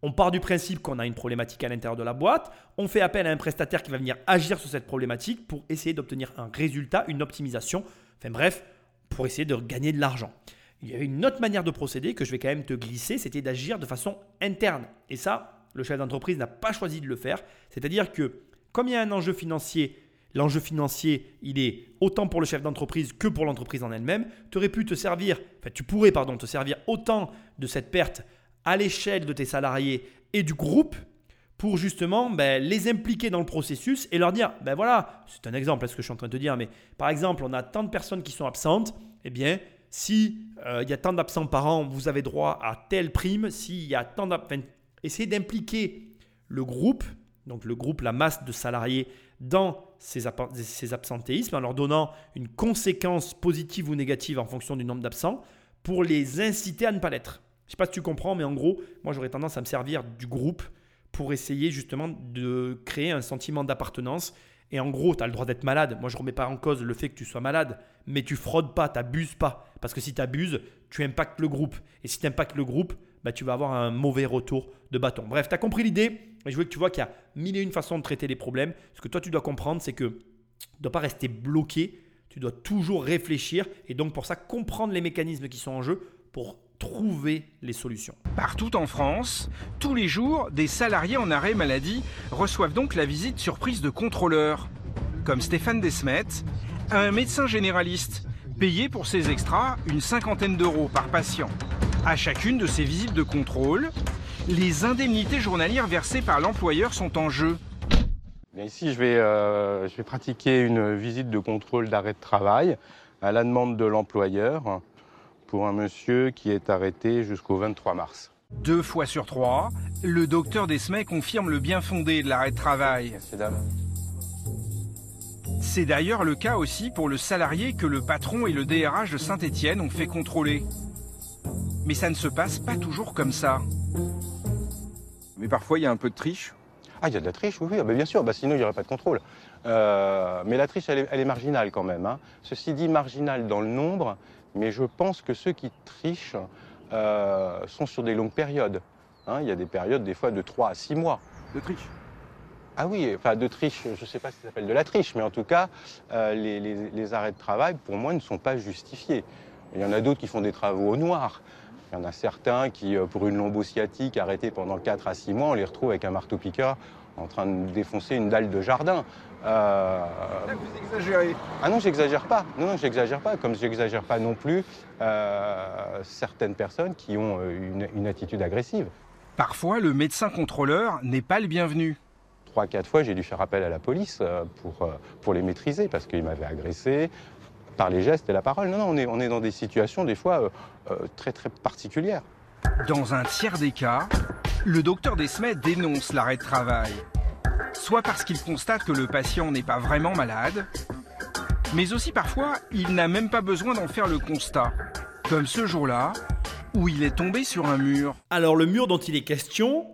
on part du principe qu'on a une problématique à l'intérieur de la boîte, on fait appel à un prestataire qui va venir agir sur cette problématique pour essayer d'obtenir un résultat, une optimisation, enfin bref, pour essayer de gagner de l'argent. il y avait une autre manière de procéder que je vais quand même te glisser, c'était d'agir de façon interne. Et ça, le chef d'entreprise n'a pas choisi de le faire. C'est-à-dire que comme il y a un enjeu financier, l'enjeu financier, il est autant pour le chef d'entreprise que pour l'entreprise en elle-même. Tu aurais pu te servir, enfin tu pourrais pardon, te servir autant de cette perte à l'échelle de tes salariés et du groupe pour justement ben, les impliquer dans le processus et leur dire, ben voilà, c'est un exemple, à ce que je suis en train de te dire, mais par exemple, on a tant de personnes qui sont absentes, eh bien, si euh, il y a tant d'absents par an, vous avez droit à telle prime. S'il y a tant d'absents, essayez d'impliquer le groupe, donc le groupe, la masse de salariés, dans ces, ces absentéismes, en leur donnant une conséquence positive ou négative en fonction du nombre d'absents, pour les inciter à ne pas l'être. Je ne sais pas si tu comprends, mais en gros, moi j'aurais tendance à me servir du groupe pour essayer justement de créer un sentiment d'appartenance et en gros, tu as le droit d'être malade. Moi, je ne remets pas en cause le fait que tu sois malade, mais tu fraudes pas, tu n'abuses pas. Parce que si tu abuses, tu impactes le groupe. Et si tu impactes le groupe, bah, tu vas avoir un mauvais retour de bâton. Bref, tu as compris l'idée. Je veux que tu vois qu'il y a mille et une façons de traiter les problèmes. Ce que toi, tu dois comprendre, c'est que tu ne dois pas rester bloqué. Tu dois toujours réfléchir. Et donc, pour ça, comprendre les mécanismes qui sont en jeu pour trouver les solutions. Partout en France, tous les jours, des salariés en arrêt maladie reçoivent donc la visite surprise de contrôleurs, comme Stéphane Desmet, un médecin généraliste, payé pour ses extras une cinquantaine d'euros par patient. À chacune de ces visites de contrôle, les indemnités journalières versées par l'employeur sont en jeu. Ici, je vais, euh, je vais pratiquer une visite de contrôle d'arrêt de travail à la demande de l'employeur pour un monsieur qui est arrêté jusqu'au 23 mars. Deux fois sur trois, le docteur Desmet confirme le bien fondé de l'arrêt de travail. C'est d'ailleurs le cas aussi pour le salarié que le patron et le DRH de Saint-Étienne ont fait contrôler. Mais ça ne se passe pas toujours comme ça. Mais parfois, il y a un peu de triche. Ah, il y a de la triche, oui, oui. Ah, bien sûr, bah, sinon il n'y aurait pas de contrôle. Euh, mais la triche, elle est, marginale quand même. Hein. Ceci dit, marginale dans le nombre, mais je pense que ceux qui trichent euh, sont sur des longues périodes. Hein. il y a des périodes, des fois, de 3 à 6 mois. De triche ah oui, enfin de triche, je ne sais pas si ça s'appelle de la triche, mais en tout cas, euh, les, arrêts de travail, pour moi, ne sont pas justifiés. Il y en a d'autres qui font des travaux au noir. Il y en a certains qui, euh, pour une lombosciatique arrêtés pendant 4 à 6 mois, on les retrouve avec un marteau-piqueur en train de défoncer une dalle de jardin. Euh... vous exagérez. Ah non, j'exagère pas. Non, non, j'exagère pas. Comme j'exagère pas non plus euh, certaines personnes qui ont une, une attitude agressive. Parfois, le médecin contrôleur n'est pas le bienvenu trois, quatre fois, j'ai dû faire appel à la police pour, pour les maîtriser parce qu'ils m'avaient agressé par les gestes et la parole. Non, non, on est, on est dans des situations des fois euh, très, très particulières. Dans un tiers des cas, le docteur Desmet dénonce l'arrêt de travail. Soit parce qu'il constate que le patient n'est pas vraiment malade, mais aussi parfois, il n'a même pas besoin d'en faire le constat. Comme ce jour-là, où il est tombé sur un mur. Alors le mur dont il est question,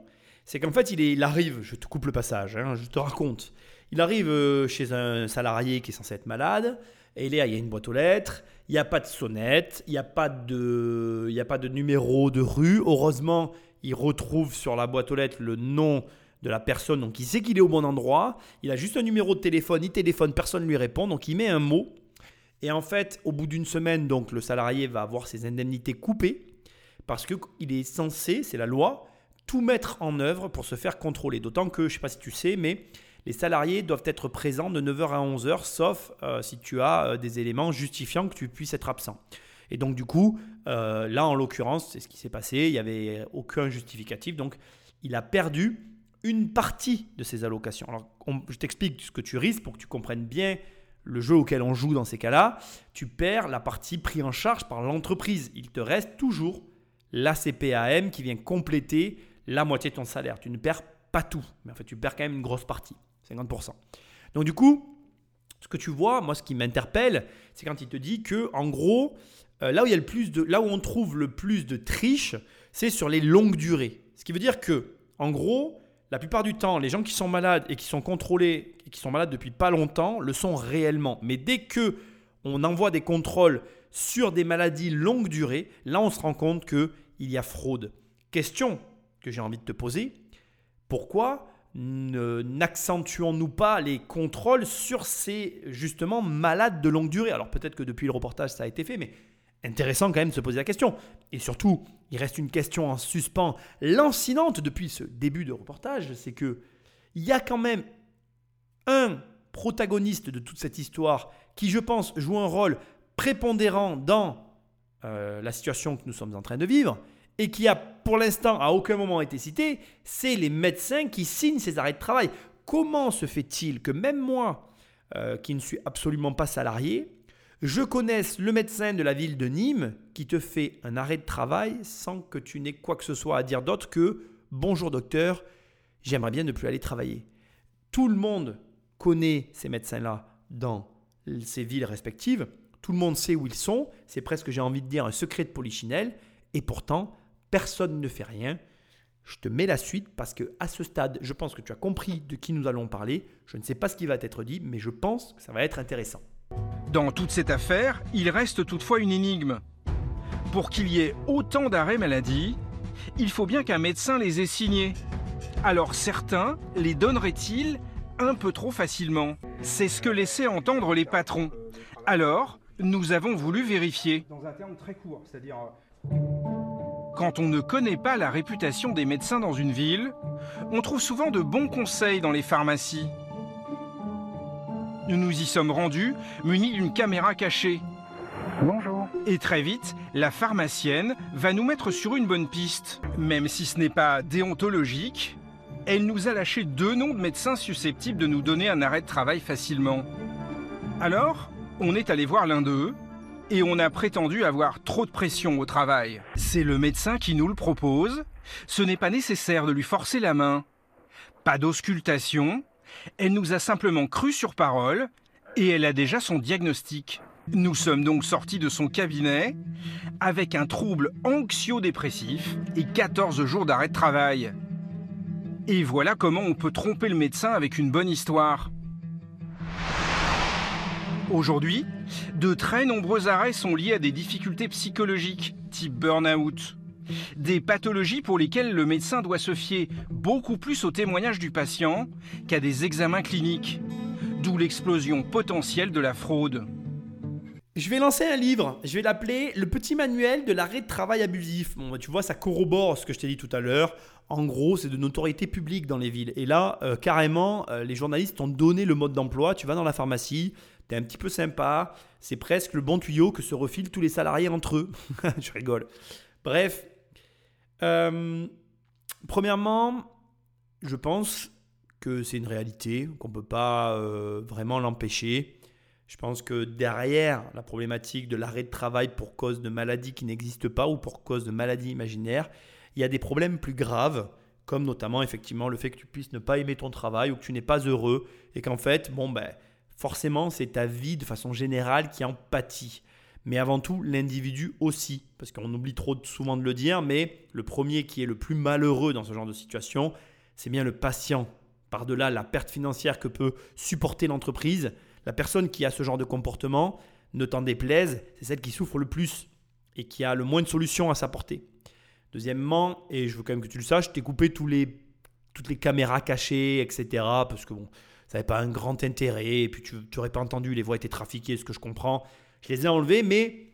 c'est qu'en fait, il, arrive, je te coupe le passage, hein, je te raconte. Il arrive euh, chez un salarié qui est censé être malade, et est, il y a une boîte aux lettres, il n'y a pas de sonnette, il n'y a, pas de, a pas de numéro de rue. Heureusement, il retrouve sur la boîte aux lettres le nom de la personne, donc il sait qu'il est au bon endroit. Il a juste un numéro de téléphone, il téléphone, personne ne lui répond, donc il met un mot. Et en fait, au bout d'une semaine, donc le salarié va avoir ses indemnités coupées parce qu'il est censé, c'est la loi, tout mettre en œuvre pour se faire contrôler. D'autant que, je ne sais pas si tu sais, mais les salariés doivent être présents de 9h à 11h, sauf euh, si tu as euh, des éléments justifiant que tu puisses être absent. Et donc du coup, euh, là en l'occurrence, c'est ce qui s'est passé, il n'y avait aucun justificatif, donc il a perdu une partie de ses allocations. Alors je t'explique ce que tu risques pour que tu comprennes bien le jeu auquel on joue dans ces cas-là. Tu perds la partie prise en charge par l'entreprise. Il te reste toujours la CPAM qui vient compléter la moitié de ton salaire. Tu ne perds pas tout, mais en fait, tu perds quand même une grosse partie, 50%. Donc, du coup, ce que tu vois, moi, ce qui m'interpelle, c'est quand il te dit que, en gros, euh, là où il y a le plus de, là on trouve le plus de triche, c'est sur les longues durées. Ce qui veut dire que, en gros, la plupart du temps, les gens qui sont malades et qui sont contrôlés et qui sont malades depuis pas longtemps le sont réellement. Mais dès que on envoie des contrôles sur des maladies longue durée, là on se rend compte qu'il y a fraude. Question que j'ai envie de te poser. Pourquoi n'accentuons-nous pas les contrôles sur ces justement malades de longue durée? Alors peut-être que depuis le reportage ça a été fait, mais intéressant quand même de se poser la question. Et surtout, il reste une question en suspens lancinante depuis ce début de reportage, c'est que il y a quand même un protagoniste de toute cette histoire qui, je pense, joue un rôle prépondérant dans euh, la situation que nous sommes en train de vivre et qui a pour l'instant à aucun moment été cité, c'est les médecins qui signent ces arrêts de travail. Comment se fait-il que même moi, euh, qui ne suis absolument pas salarié, je connaisse le médecin de la ville de Nîmes qui te fait un arrêt de travail sans que tu n'aies quoi que ce soit à dire d'autre que Bonjour docteur, j'aimerais bien ne plus aller travailler. Tout le monde connaît ces médecins-là dans ces villes respectives. Tout le monde sait où ils sont. C'est presque, j'ai envie de dire, un secret de polichinelle. Et pourtant, personne ne fait rien. Je te mets la suite parce que à ce stade, je pense que tu as compris de qui nous allons parler. Je ne sais pas ce qui va être dit, mais je pense que ça va être intéressant. Dans toute cette affaire, il reste toutefois une énigme. Pour qu'il y ait autant d'arrêts maladie, il faut bien qu'un médecin les ait signés. Alors certains les donneraient-ils un peu trop facilement? C'est ce que laissaient entendre les patrons. Alors, nous avons voulu vérifier. Dans un terme très court, c'est-à-dire Quand on ne connaît pas la réputation des médecins dans une ville, on trouve souvent de bons conseils dans les pharmacies. Nous nous y sommes rendus munis d'une caméra cachée. Bonjour. Et très vite, la pharmacienne va nous mettre sur une bonne piste. Même si ce n'est pas déontologique, elle nous a lâché deux noms de médecins susceptibles de nous donner un arrêt de travail facilement. Alors, on est allé voir l'un d'eux et on a prétendu avoir trop de pression au travail. C'est le médecin qui nous le propose. Ce n'est pas nécessaire de lui forcer la main. Pas d'auscultation. Elle nous a simplement cru sur parole et elle a déjà son diagnostic. Nous sommes donc sortis de son cabinet avec un trouble anxio-dépressif et 14 jours d'arrêt de travail. Et voilà comment on peut tromper le médecin avec une bonne histoire. Aujourd'hui, de très nombreux arrêts sont liés à des difficultés psychologiques, type burn-out. Des pathologies pour lesquelles le médecin doit se fier beaucoup plus au témoignage du patient qu'à des examens cliniques. D'où l'explosion potentielle de la fraude. Je vais lancer un livre, je vais l'appeler Le petit manuel de l'arrêt de travail abusif. Tu vois, ça corrobore ce que je t'ai dit tout à l'heure. En gros, c'est de notoriété publique dans les villes. Et là, euh, carrément, euh, les journalistes t'ont donné le mode d'emploi. Tu vas dans la pharmacie, tu es un petit peu sympa. C'est presque le bon tuyau que se refilent tous les salariés entre eux. <laughs> je rigole. Bref. Euh, premièrement, je pense que c'est une réalité, qu'on ne peut pas vraiment l'empêcher. Je pense que derrière la problématique de l'arrêt de travail pour cause de maladie qui n'existe pas ou pour cause de maladie imaginaire, il y a des problèmes plus graves, comme notamment effectivement le fait que tu puisses ne pas aimer ton travail ou que tu n'es pas heureux et qu'en fait, bon ben, forcément, c'est ta vie de façon générale qui en pâtit. Mais avant tout, l'individu aussi, parce qu'on oublie trop souvent de le dire, mais le premier qui est le plus malheureux dans ce genre de situation, c'est bien le patient. Par-delà la perte financière que peut supporter l'entreprise, la personne qui a ce genre de comportement, ne t'en déplaise, c'est celle qui souffre le plus et qui a le moins de solutions à s'apporter. Deuxièmement, et je veux quand même que tu le saches, t'ai coupé tous les, toutes les caméras cachées, etc. Parce que bon, ça n'avait pas un grand intérêt, et puis tu n'aurais pas entendu, les voix étaient trafiquées, ce que je comprends. Je les ai enlevées, mais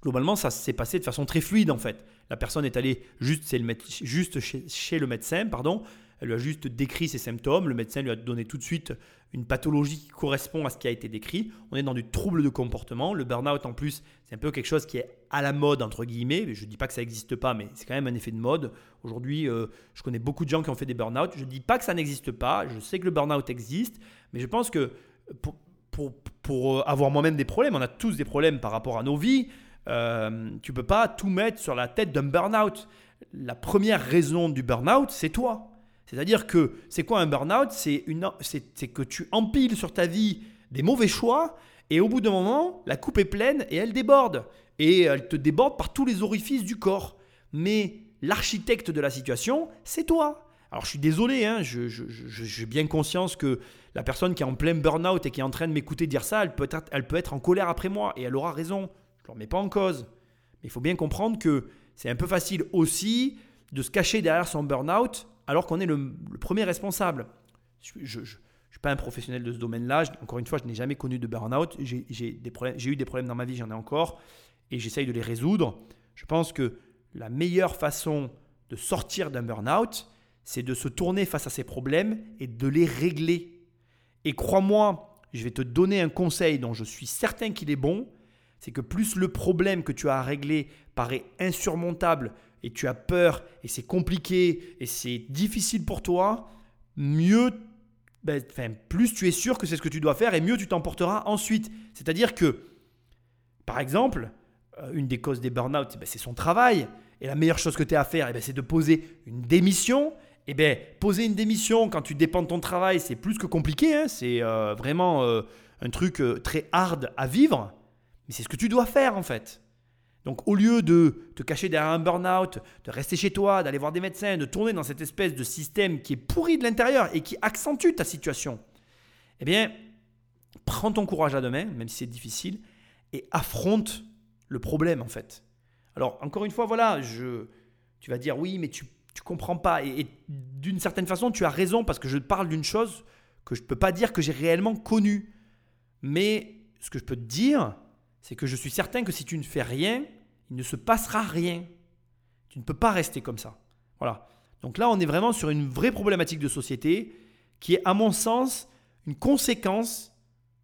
globalement, ça s'est passé de façon très fluide en fait. La personne est allée juste, le, juste chez, chez, le médecin, pardon, elle lui a juste décrit ses symptômes. Le médecin lui a donné tout de suite une pathologie qui correspond à ce qui a été décrit. On est dans du trouble de comportement. Le burn-out, en plus, c'est un peu quelque chose qui est à la mode, entre guillemets. Je ne dis pas que ça n'existe pas, mais c'est quand même un effet de mode. Aujourd'hui, euh, je connais beaucoup de gens qui ont fait des burn-out. Je ne dis pas que ça n'existe pas. Je sais que le burn-out existe. Mais je pense que pour, euh, avoir moi-même des problèmes, on a tous des problèmes par rapport à nos vies. Euh, tu peux pas tout mettre sur la tête d'un burn-out. La première raison du burn-out, c'est toi. C'est-à-dire que c'est quoi un burn-out? C'est, que tu empiles sur ta vie des mauvais choix et au bout d'un moment, la coupe est pleine et elle déborde. Et elle te déborde par tous les orifices du corps. Mais l'architecte de la situation, c'est toi. Alors je suis désolé, hein, j'ai bien conscience que la personne qui est en plein burn-out et qui est en train de m'écouter dire ça, elle peut, être, elle peut être en colère après moi et elle aura raison. Je ne le remets pas en cause. Mais il faut bien comprendre que c'est un peu facile aussi de se cacher derrière son burn-out alors qu'on est le, premier responsable. Je ne suis pas un professionnel de ce domaine-là. Encore une fois, je n'ai jamais connu de burn-out. J'ai eu des problèmes dans ma vie, j'en ai encore. et j'essaye de les résoudre. Je pense que la meilleure façon de sortir d'un burn-out, c'est de se tourner face à ces problèmes et de les régler. Et crois-moi, je vais te donner un conseil dont je suis certain qu'il est bon, c'est que plus le problème que tu as à régler paraît insurmontable et tu as peur et c'est compliqué et c'est difficile pour toi, mieux, ben, plus tu es sûr que c'est ce que tu dois faire et mieux tu t'emporteras ensuite. C'est-à-dire que, par exemple, euh, une des causes des burn-out, ben, c'est son travail. Et la meilleure chose que tu as à faire, eh ben, c'est de poser une démission. Et bien, poser une démission quand tu dépends de ton travail, c'est plus que compliqué. hein. C'est euh, vraiment euh, un truc très hard à vivre. Mais c'est ce que tu dois faire en fait. Donc au lieu de te cacher derrière un burn-out, de rester chez toi, d'aller voir des médecins, de tourner dans cette espèce de système qui est pourri de l'intérieur et qui accentue ta situation, eh bien, prends ton courage à deux mains, même si c'est difficile, et affronte le problème en fait. Alors encore une fois, voilà, je, tu vas dire oui, mais tu tu comprends pas. Et, et d'une certaine façon, tu as raison parce que je parle d'une chose que je ne peux pas dire que j'ai réellement connue. Mais ce que je peux te dire, c'est que je suis certain que si tu ne fais rien, il ne se passera rien. Tu ne peux pas rester comme ça. Voilà. Donc là, on est vraiment sur une vraie problématique de société qui est, à mon sens, une conséquence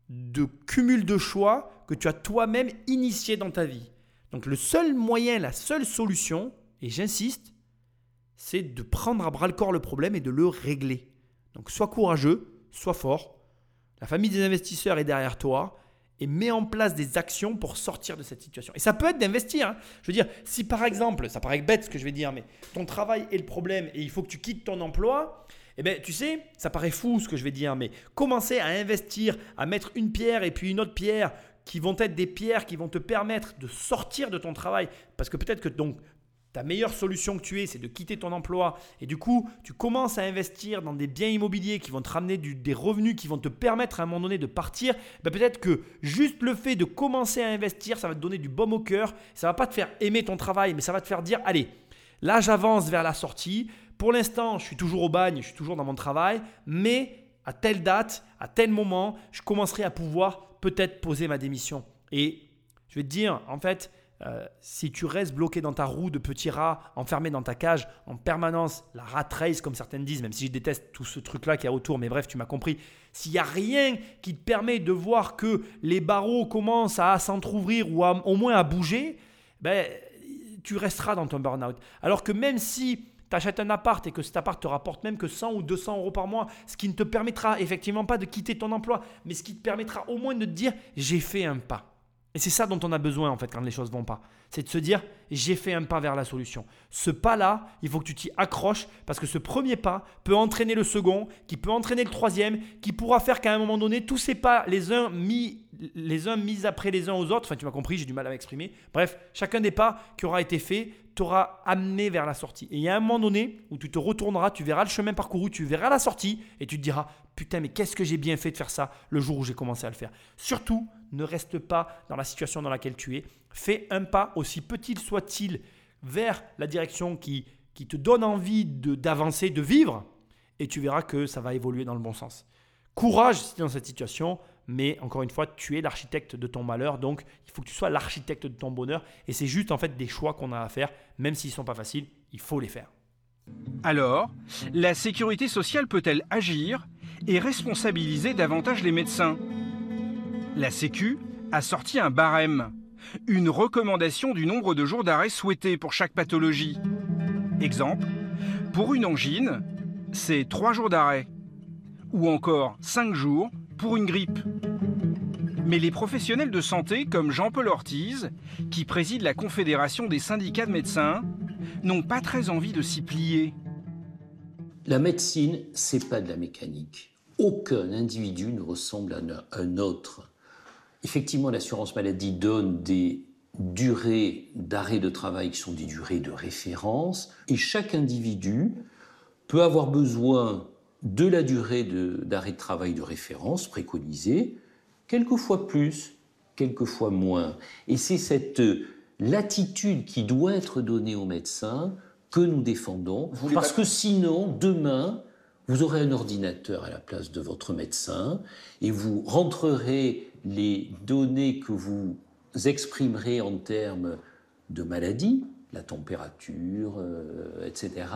de cumul de choix que tu as toi-même initié dans ta vie. Donc le seul moyen, la seule solution, et j'insiste, c'est de prendre à bras le corps le problème et de le régler. Donc sois courageux, sois fort. La famille des investisseurs est derrière toi et mets en place des actions pour sortir de cette situation. Et ça peut être d'investir. hein. Je veux dire, si par exemple, ça paraît bête ce que je vais dire, mais ton travail est le problème et il faut que tu quittes ton emploi, eh bien, tu sais, ça paraît fou ce que je vais dire, mais commencer à investir, à mettre une pierre et puis une autre pierre qui vont être des pierres qui vont te permettre de sortir de ton travail. Parce que peut-être que donc ta meilleure solution que tu aies, c'est de quitter ton emploi. Et du coup, tu commences à investir dans des biens immobiliers qui vont te ramener du- des revenus, qui vont te permettre à un moment donné de partir. Ben, peut-être que juste le fait de commencer à investir, ça va te donner du baume au cœur. Ça va pas te faire aimer ton travail, mais ça va te faire dire, allez, là j'avance vers la sortie. Pour l'instant, je suis toujours au bagne, je suis toujours dans mon travail, mais à telle date, à tel moment, je commencerai à pouvoir peut-être poser ma démission. Et je vais te dire, en fait, euh, si tu restes bloqué dans ta roue de petit rat, enfermé dans ta cage en permanence, la rat race comme certaines disent, même si je déteste tout ce truc-là qui est autour, mais bref, tu m'as compris. S'il n'y a rien qui te permet de voir que les barreaux commencent à s'entr'ouvrir ou à- au moins à bouger, ben, tu resteras dans ton burn-out. Alors que même si tu achètes un appart et que cet appart te rapporte même que 100 ou 200 euros par mois, ce qui ne te permettra effectivement pas de quitter ton emploi, mais ce qui te permettra au moins de te dire j'ai fait un pas. Et c'est ça dont on a besoin en fait quand les choses vont pas. C'est de se dire j'ai fait un pas vers la solution. Ce pas-là, il faut que tu t'y accroches parce que ce premier pas peut entraîner le second, qui peut entraîner le troisième, qui pourra faire qu'à un moment donné, tous ces pas, les uns mis, les uns mis après les uns aux autres, enfin tu m'as compris, j'ai du mal à m'exprimer. Bref, chacun des pas qui aura été fait t'aura amené vers la sortie. Et il y a un moment donné où tu te retourneras, tu verras le chemin parcouru, tu verras la sortie et tu te diras putain mais qu'est-ce que j'ai bien fait de faire ça le jour où j'ai commencé à le faire. Surtout, ne reste pas dans la situation dans laquelle tu es. Fais un pas, aussi petit soit-il, vers la direction qui, qui te donne envie de- d'avancer, de, vivre, et tu verras que ça va évoluer dans le bon sens. Courage si tu es dans cette situation, mais encore une fois, tu es l'architecte de ton malheur, donc il faut que tu sois l'architecte de ton bonheur, et c'est juste en fait des choix qu'on a à faire, même s'ils ne sont pas faciles, il faut les faire. Alors, la sécurité sociale peut-elle agir et responsabiliser davantage les médecins? La Sécu a sorti un barème, une recommandation du nombre de jours d'arrêt souhaités pour chaque pathologie. Exemple, pour une angine, c'est 3 jours d'arrêt, ou encore 5 jours pour une grippe. Mais les professionnels de santé, comme Jean-Paul Ortiz, qui préside la Confédération des syndicats de médecins, n'ont pas très envie de s'y plier. La médecine, c'est pas de la mécanique. Aucun individu ne ressemble à un autre. Effectivement, l'assurance maladie donne des durées d'arrêt de travail qui sont des durées de référence, et chaque individu peut avoir besoin de la durée d'arrêt de, travail de référence préconisée, quelquefois plus, quelquefois moins. Et c'est cette latitude qui doit être donnée aux médecins que nous défendons, parce que sinon, demain, vous aurez un ordinateur à la place de votre médecin et vous rentrerez les données que vous exprimerez en termes de maladie, la température, euh, etc.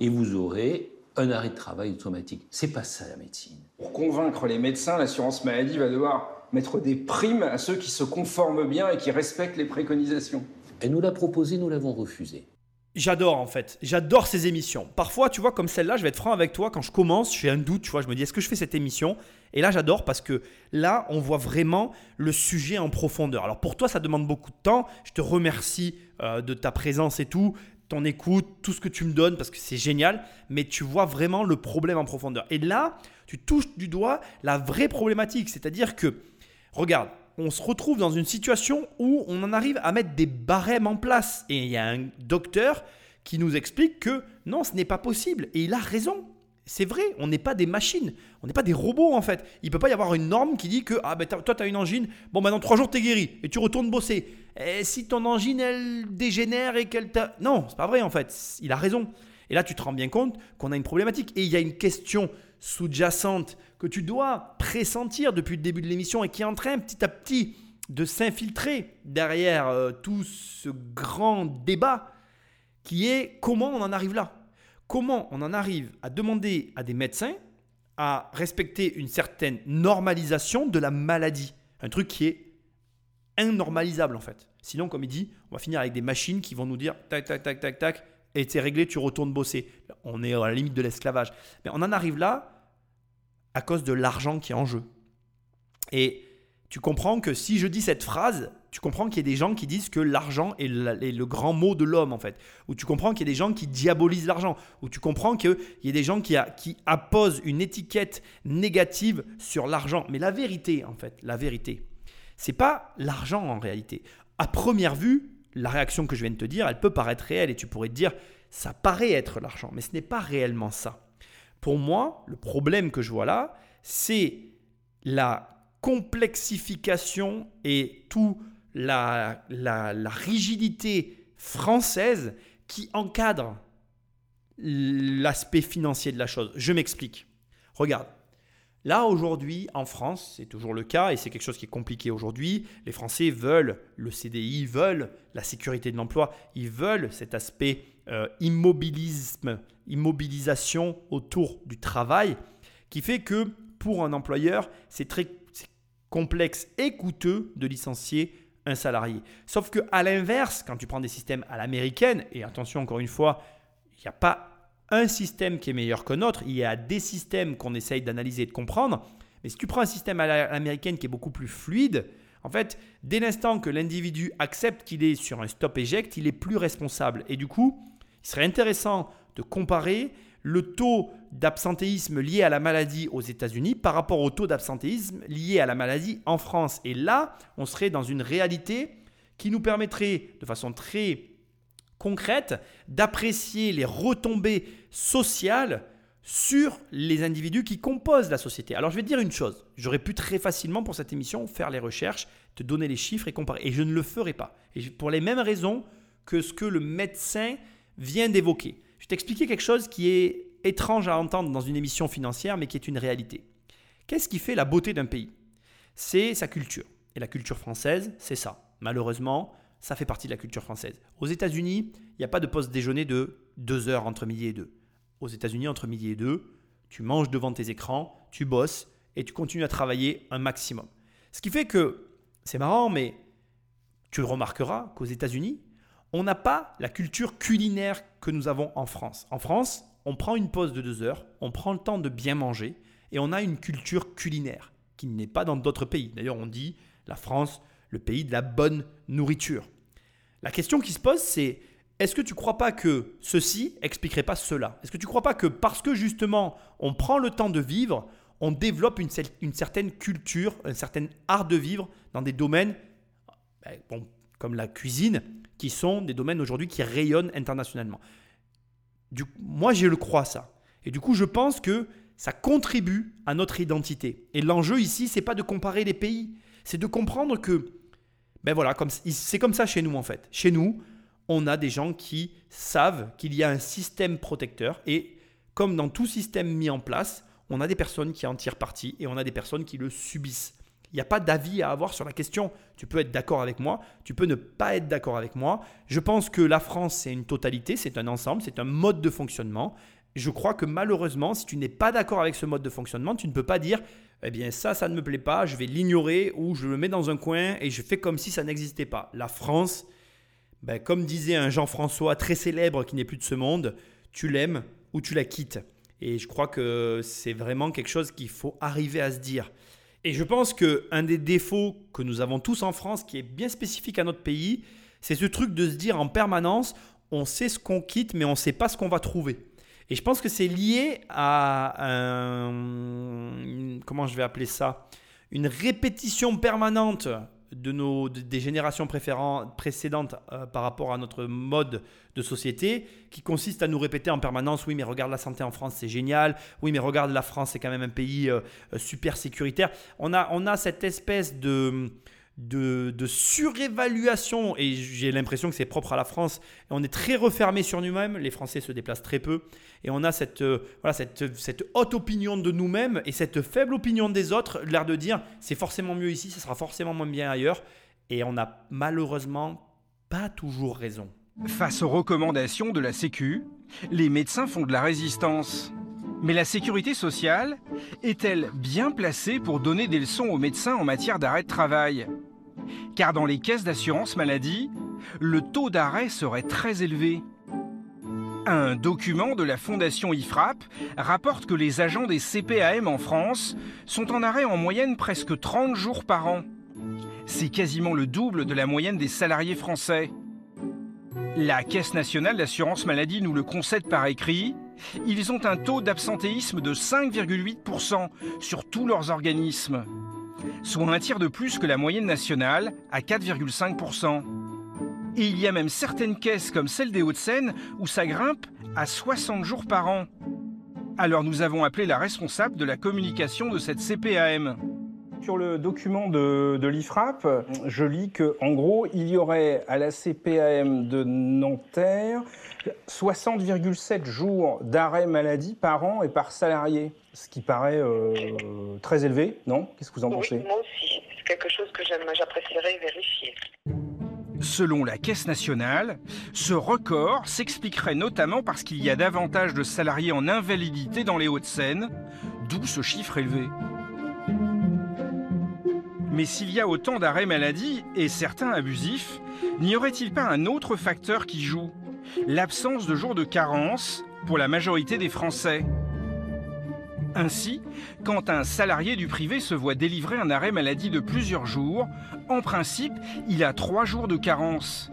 Et vous aurez un arrêt de travail automatique. C'est pas ça la médecine. Pour convaincre les médecins, l'assurance maladie va devoir mettre des primes à ceux qui se conforment bien et qui respectent les préconisations. Elle nous l'a proposé, nous l'avons refusé. J'adore en fait, j'adore ces émissions. Parfois, tu vois, comme celle-là, je vais être franc avec toi, quand je commence, j'ai un doute, tu vois, je me dis, est-ce que je fais cette émission? Et là, j'adore parce que là, on voit vraiment le sujet en profondeur. Alors pour toi, ça demande beaucoup de temps. Je te remercie euh, de ta présence et tout, ton écoute, tout ce que tu me donnes parce que c'est génial, mais tu vois vraiment le problème en profondeur. Et là, tu touches du doigt la vraie problématique, c'est-à-dire que, regarde, on se retrouve dans une situation où on en arrive à mettre des barèmes en place. Et il y a un docteur qui nous explique que non, ce n'est pas possible. Et il a raison. C'est vrai, on n'est pas des machines, on n'est pas des robots en fait. Il ne peut pas y avoir une norme qui dit que ah ben toi tu as une angine, bon dans trois jours tu es guéri et tu retournes bosser. Et si ton angine elle dégénère et qu'elle t'a... Non, c'est pas vrai en fait, il a raison. Et là tu te rends bien compte qu'on a une problématique. Et il y a une question sous-jacente que tu dois pressentir depuis le début de l'émission et qui est en train petit à petit de s'infiltrer derrière euh, tout ce grand débat qui est comment on en arrive là. Comment on en arrive à demander à des médecins à respecter une certaine normalisation de la maladie. Un truc qui est innormalisable en fait. Sinon, comme il dit, on va finir avec des machines qui vont nous dire tac, tac, tac, tac, tac, et c'est réglé, tu retournes bosser. On est à la limite de l'esclavage. Mais on en arrive là à cause de l'argent qui est en jeu. Et tu comprends que si je dis cette phrase, tu comprends qu'il y a des gens qui disent que l'argent est, le grand mot de l'homme en fait. Ou tu comprends qu'il y a des gens qui diabolisent l'argent. Ou tu comprends qu'il y a des gens qui, qui apposent une étiquette négative sur l'argent. Mais la vérité en fait, la vérité, c'est pas l'argent en réalité. À première vue, la réaction que je viens de te dire, elle peut paraître réelle et tu pourrais te dire, ça paraît être l'argent, mais ce n'est pas réellement ça. Pour moi, le problème que je vois là, c'est la complexification et tout la, la, la rigidité française qui encadre l'aspect financier de la chose. Je m'explique. Regarde, Là, aujourd'hui, en France, c'est toujours le cas et c'est quelque chose qui est compliqué aujourd'hui. Les Français veulent le CDI, veulent la sécurité de l'emploi, ils veulent cet aspect euh, immobilisme, immobilisation autour du travail qui fait que pour un employeur, c'est très complexe et coûteux de licencier un salarié. Sauf que à l'inverse, quand tu prends des systèmes à l'américaine, et attention encore une fois, il n'y a pas un système qui est meilleur qu'un autre, il y a des systèmes qu'on essaye d'analyser et de comprendre, mais si tu prends un système à l'américaine qui est beaucoup plus fluide, en fait, dès l'instant que l'individu accepte qu'il est sur un stop-éject, il est plus responsable. Et du coup, il serait intéressant de comparer le taux d'absentéisme lié à la maladie aux États-Unis par rapport au taux d'absentéisme lié à la maladie en France. Et là, on serait dans une réalité qui nous permettrait de façon très concrète d'apprécier les retombées sociales sur les individus qui composent la société. Alors je vais te dire une chose, j'aurais pu très facilement pour cette émission faire les recherches, te donner les chiffres et comparer, et je ne le ferai pas. Et pour les mêmes raisons que ce que le médecin vient d'évoquer. Je vais t'expliquer quelque chose qui est étrange à entendre dans une émission financière, mais qui est une réalité. Qu'est-ce qui fait la beauté d'un pays? C'est sa culture. Et la culture française, c'est ça. Malheureusement, ça fait partie de la culture française. Aux États-Unis, il n'y a pas de poste déjeuner de 2 heures entre midi et 2. Aux États-Unis, entre midi et 2, tu manges devant tes écrans, tu bosses et tu continues à travailler un maximum. Ce qui fait que, c'est marrant, mais tu remarqueras qu'aux États-Unis, on n'a pas la culture culinaire que nous avons en France. En France, on prend une pause de 2 heures, on prend le temps de bien manger et on a une culture culinaire qui n'est pas dans d'autres pays. D'ailleurs, on dit la France, le pays de la bonne nourriture. La question qui se pose, c'est est-ce que tu ne crois pas que ceci expliquerait pas cela? Est-ce que tu ne crois pas que parce que justement on prend le temps de vivre, on développe une, une certaine culture, un certain art de vivre dans des domaines ben, comme la cuisine, qui sont des domaines aujourd'hui qui rayonnent internationalement du, Moi, je le crois ça. Et du coup, je pense que ça contribue à notre identité. Et l'enjeu ici, c'est pas de comparer les pays, c'est de comprendre que ben voilà, c'est comme ça chez nous en fait. Chez nous, on a des gens qui savent qu'il y a un système protecteur et comme dans tout système mis en place, on a des personnes qui en tirent parti et on a des personnes qui le subissent. Il n'y a pas d'avis à avoir sur la question. Tu peux être d'accord avec moi, tu peux ne pas être d'accord avec moi. Je pense que la France, c'est une totalité, c'est un ensemble, c'est un mode de fonctionnement. Je crois que malheureusement, si tu n'es pas d'accord avec ce mode de fonctionnement, tu ne peux pas dire, eh bien ça, ça ne me plaît pas, je vais l'ignorer ou je le mets dans un coin et je fais comme si ça n'existait pas. La France, ben, comme disait un Jean-François très célèbre qui n'est plus de ce monde, tu l'aimes ou tu la quittes. Et je crois que c'est vraiment quelque chose qu'il faut arriver à se dire. Et je pense qu'un des défauts que nous avons tous en France, qui est bien spécifique à notre pays, c'est ce truc de se dire en permanence, on sait ce qu'on quitte, mais on ne sait pas ce qu'on va trouver. Et je pense que c'est lié à un, comment je vais appeler ça, une répétition permanente de nos, des générations précédentes euh, par rapport à notre mode de société, qui consiste à nous répéter en permanence, oui mais regarde la santé en France, c'est génial, oui mais regarde la France, c'est quand même un pays euh, euh, super sécuritaire. On a, on a cette espèce de de, surévaluation, et j'ai l'impression que c'est propre à la France, on est très refermé sur nous-mêmes, les Français se déplacent très peu, et on a cette, euh, voilà, cette, cette haute opinion de nous-mêmes et cette faible opinion des autres, l'air de dire c'est forcément mieux ici, ça sera forcément moins bien ailleurs, et on n'a malheureusement pas toujours raison. Face aux recommandations de la Sécu, les médecins font de la résistance. Mais la sécurité sociale est-elle bien placée pour donner des leçons aux médecins en matière d'arrêt de travail? Car dans les caisses d'assurance maladie, le taux d'arrêt serait très élevé. Un document de la fondation IFRAP rapporte que les agents des CPAM en France sont en arrêt en moyenne presque 30 jours par an. C'est quasiment le double de la moyenne des salariés français. La Caisse nationale d'assurance maladie nous le concède par écrit. Ils ont un taux d'absentéisme de 5,8% sur tous leurs organismes soit un tiers de plus que la moyenne nationale, à 4,5%. Et il y a même certaines caisses comme celle des Hauts-de-Seine où ça grimpe à 60 jours par an. Alors nous avons appelé la responsable de la communication de cette CPAM. Sur le document de, l'IFRAP, je lis qu'en gros, il y aurait à la CPAM de Nanterre 60,7 jours d'arrêt maladie par an et par salarié, ce qui paraît euh, très élevé, non? Qu'est-ce que vous en pensez? Moi aussi, c'est quelque chose que j'apprécierais vérifier. Selon la Caisse nationale, ce record s'expliquerait notamment parce qu'il y a davantage de salariés en invalidité dans les Hauts-de-Seine, d'où ce chiffre élevé. Mais s'il y a autant d'arrêts maladie, et certains abusifs, n'y aurait-il pas un autre facteur qui joue? L'absence de jours de carence pour la majorité des Français. Ainsi, quand un salarié du privé se voit délivrer un arrêt maladie de plusieurs jours, en principe, il a trois jours de carence.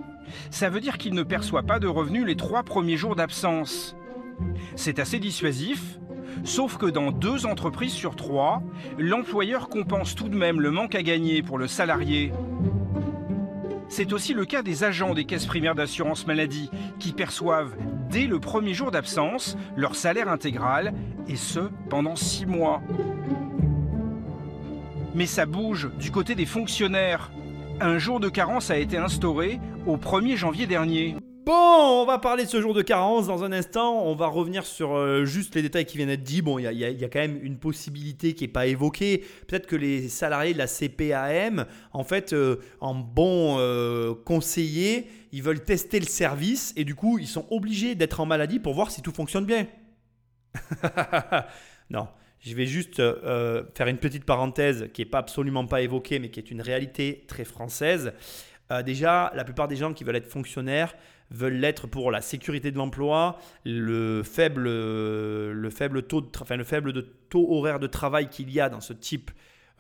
Ça veut dire qu'il ne perçoit pas de revenus les trois premiers jours d'absence. C'est assez dissuasif, Sauf que dans deux entreprises sur trois, l'employeur compense tout de même le manque à gagner pour le salarié. C'est aussi le cas des agents des caisses primaires d'assurance maladie qui perçoivent dès le premier jour d'absence leur salaire intégral et ce pendant six mois. Mais ça bouge du côté des fonctionnaires. Un jour de carence a été instauré au 1er janvier dernier. Bon, on va parler de ce jour de carence dans un instant. On va revenir sur euh, juste les détails qui viennent d'être dit. Bon, il y, a quand même une possibilité qui n'est pas évoquée. Peut-être que les salariés de la CPAM, en fait, euh, en bon euh, conseiller, ils veulent tester le service et du coup, ils sont obligés d'être en maladie pour voir si tout fonctionne bien. <laughs> non. Je vais juste faire une petite parenthèse qui n'est pas absolument pas évoquée, mais qui est une réalité très française. déjà, la plupart des gens qui veulent être fonctionnaires veulent l'être pour la sécurité de l'emploi, le faible, le faible taux, de, enfin, le faible taux horaire de travail qu'il y a dans ce type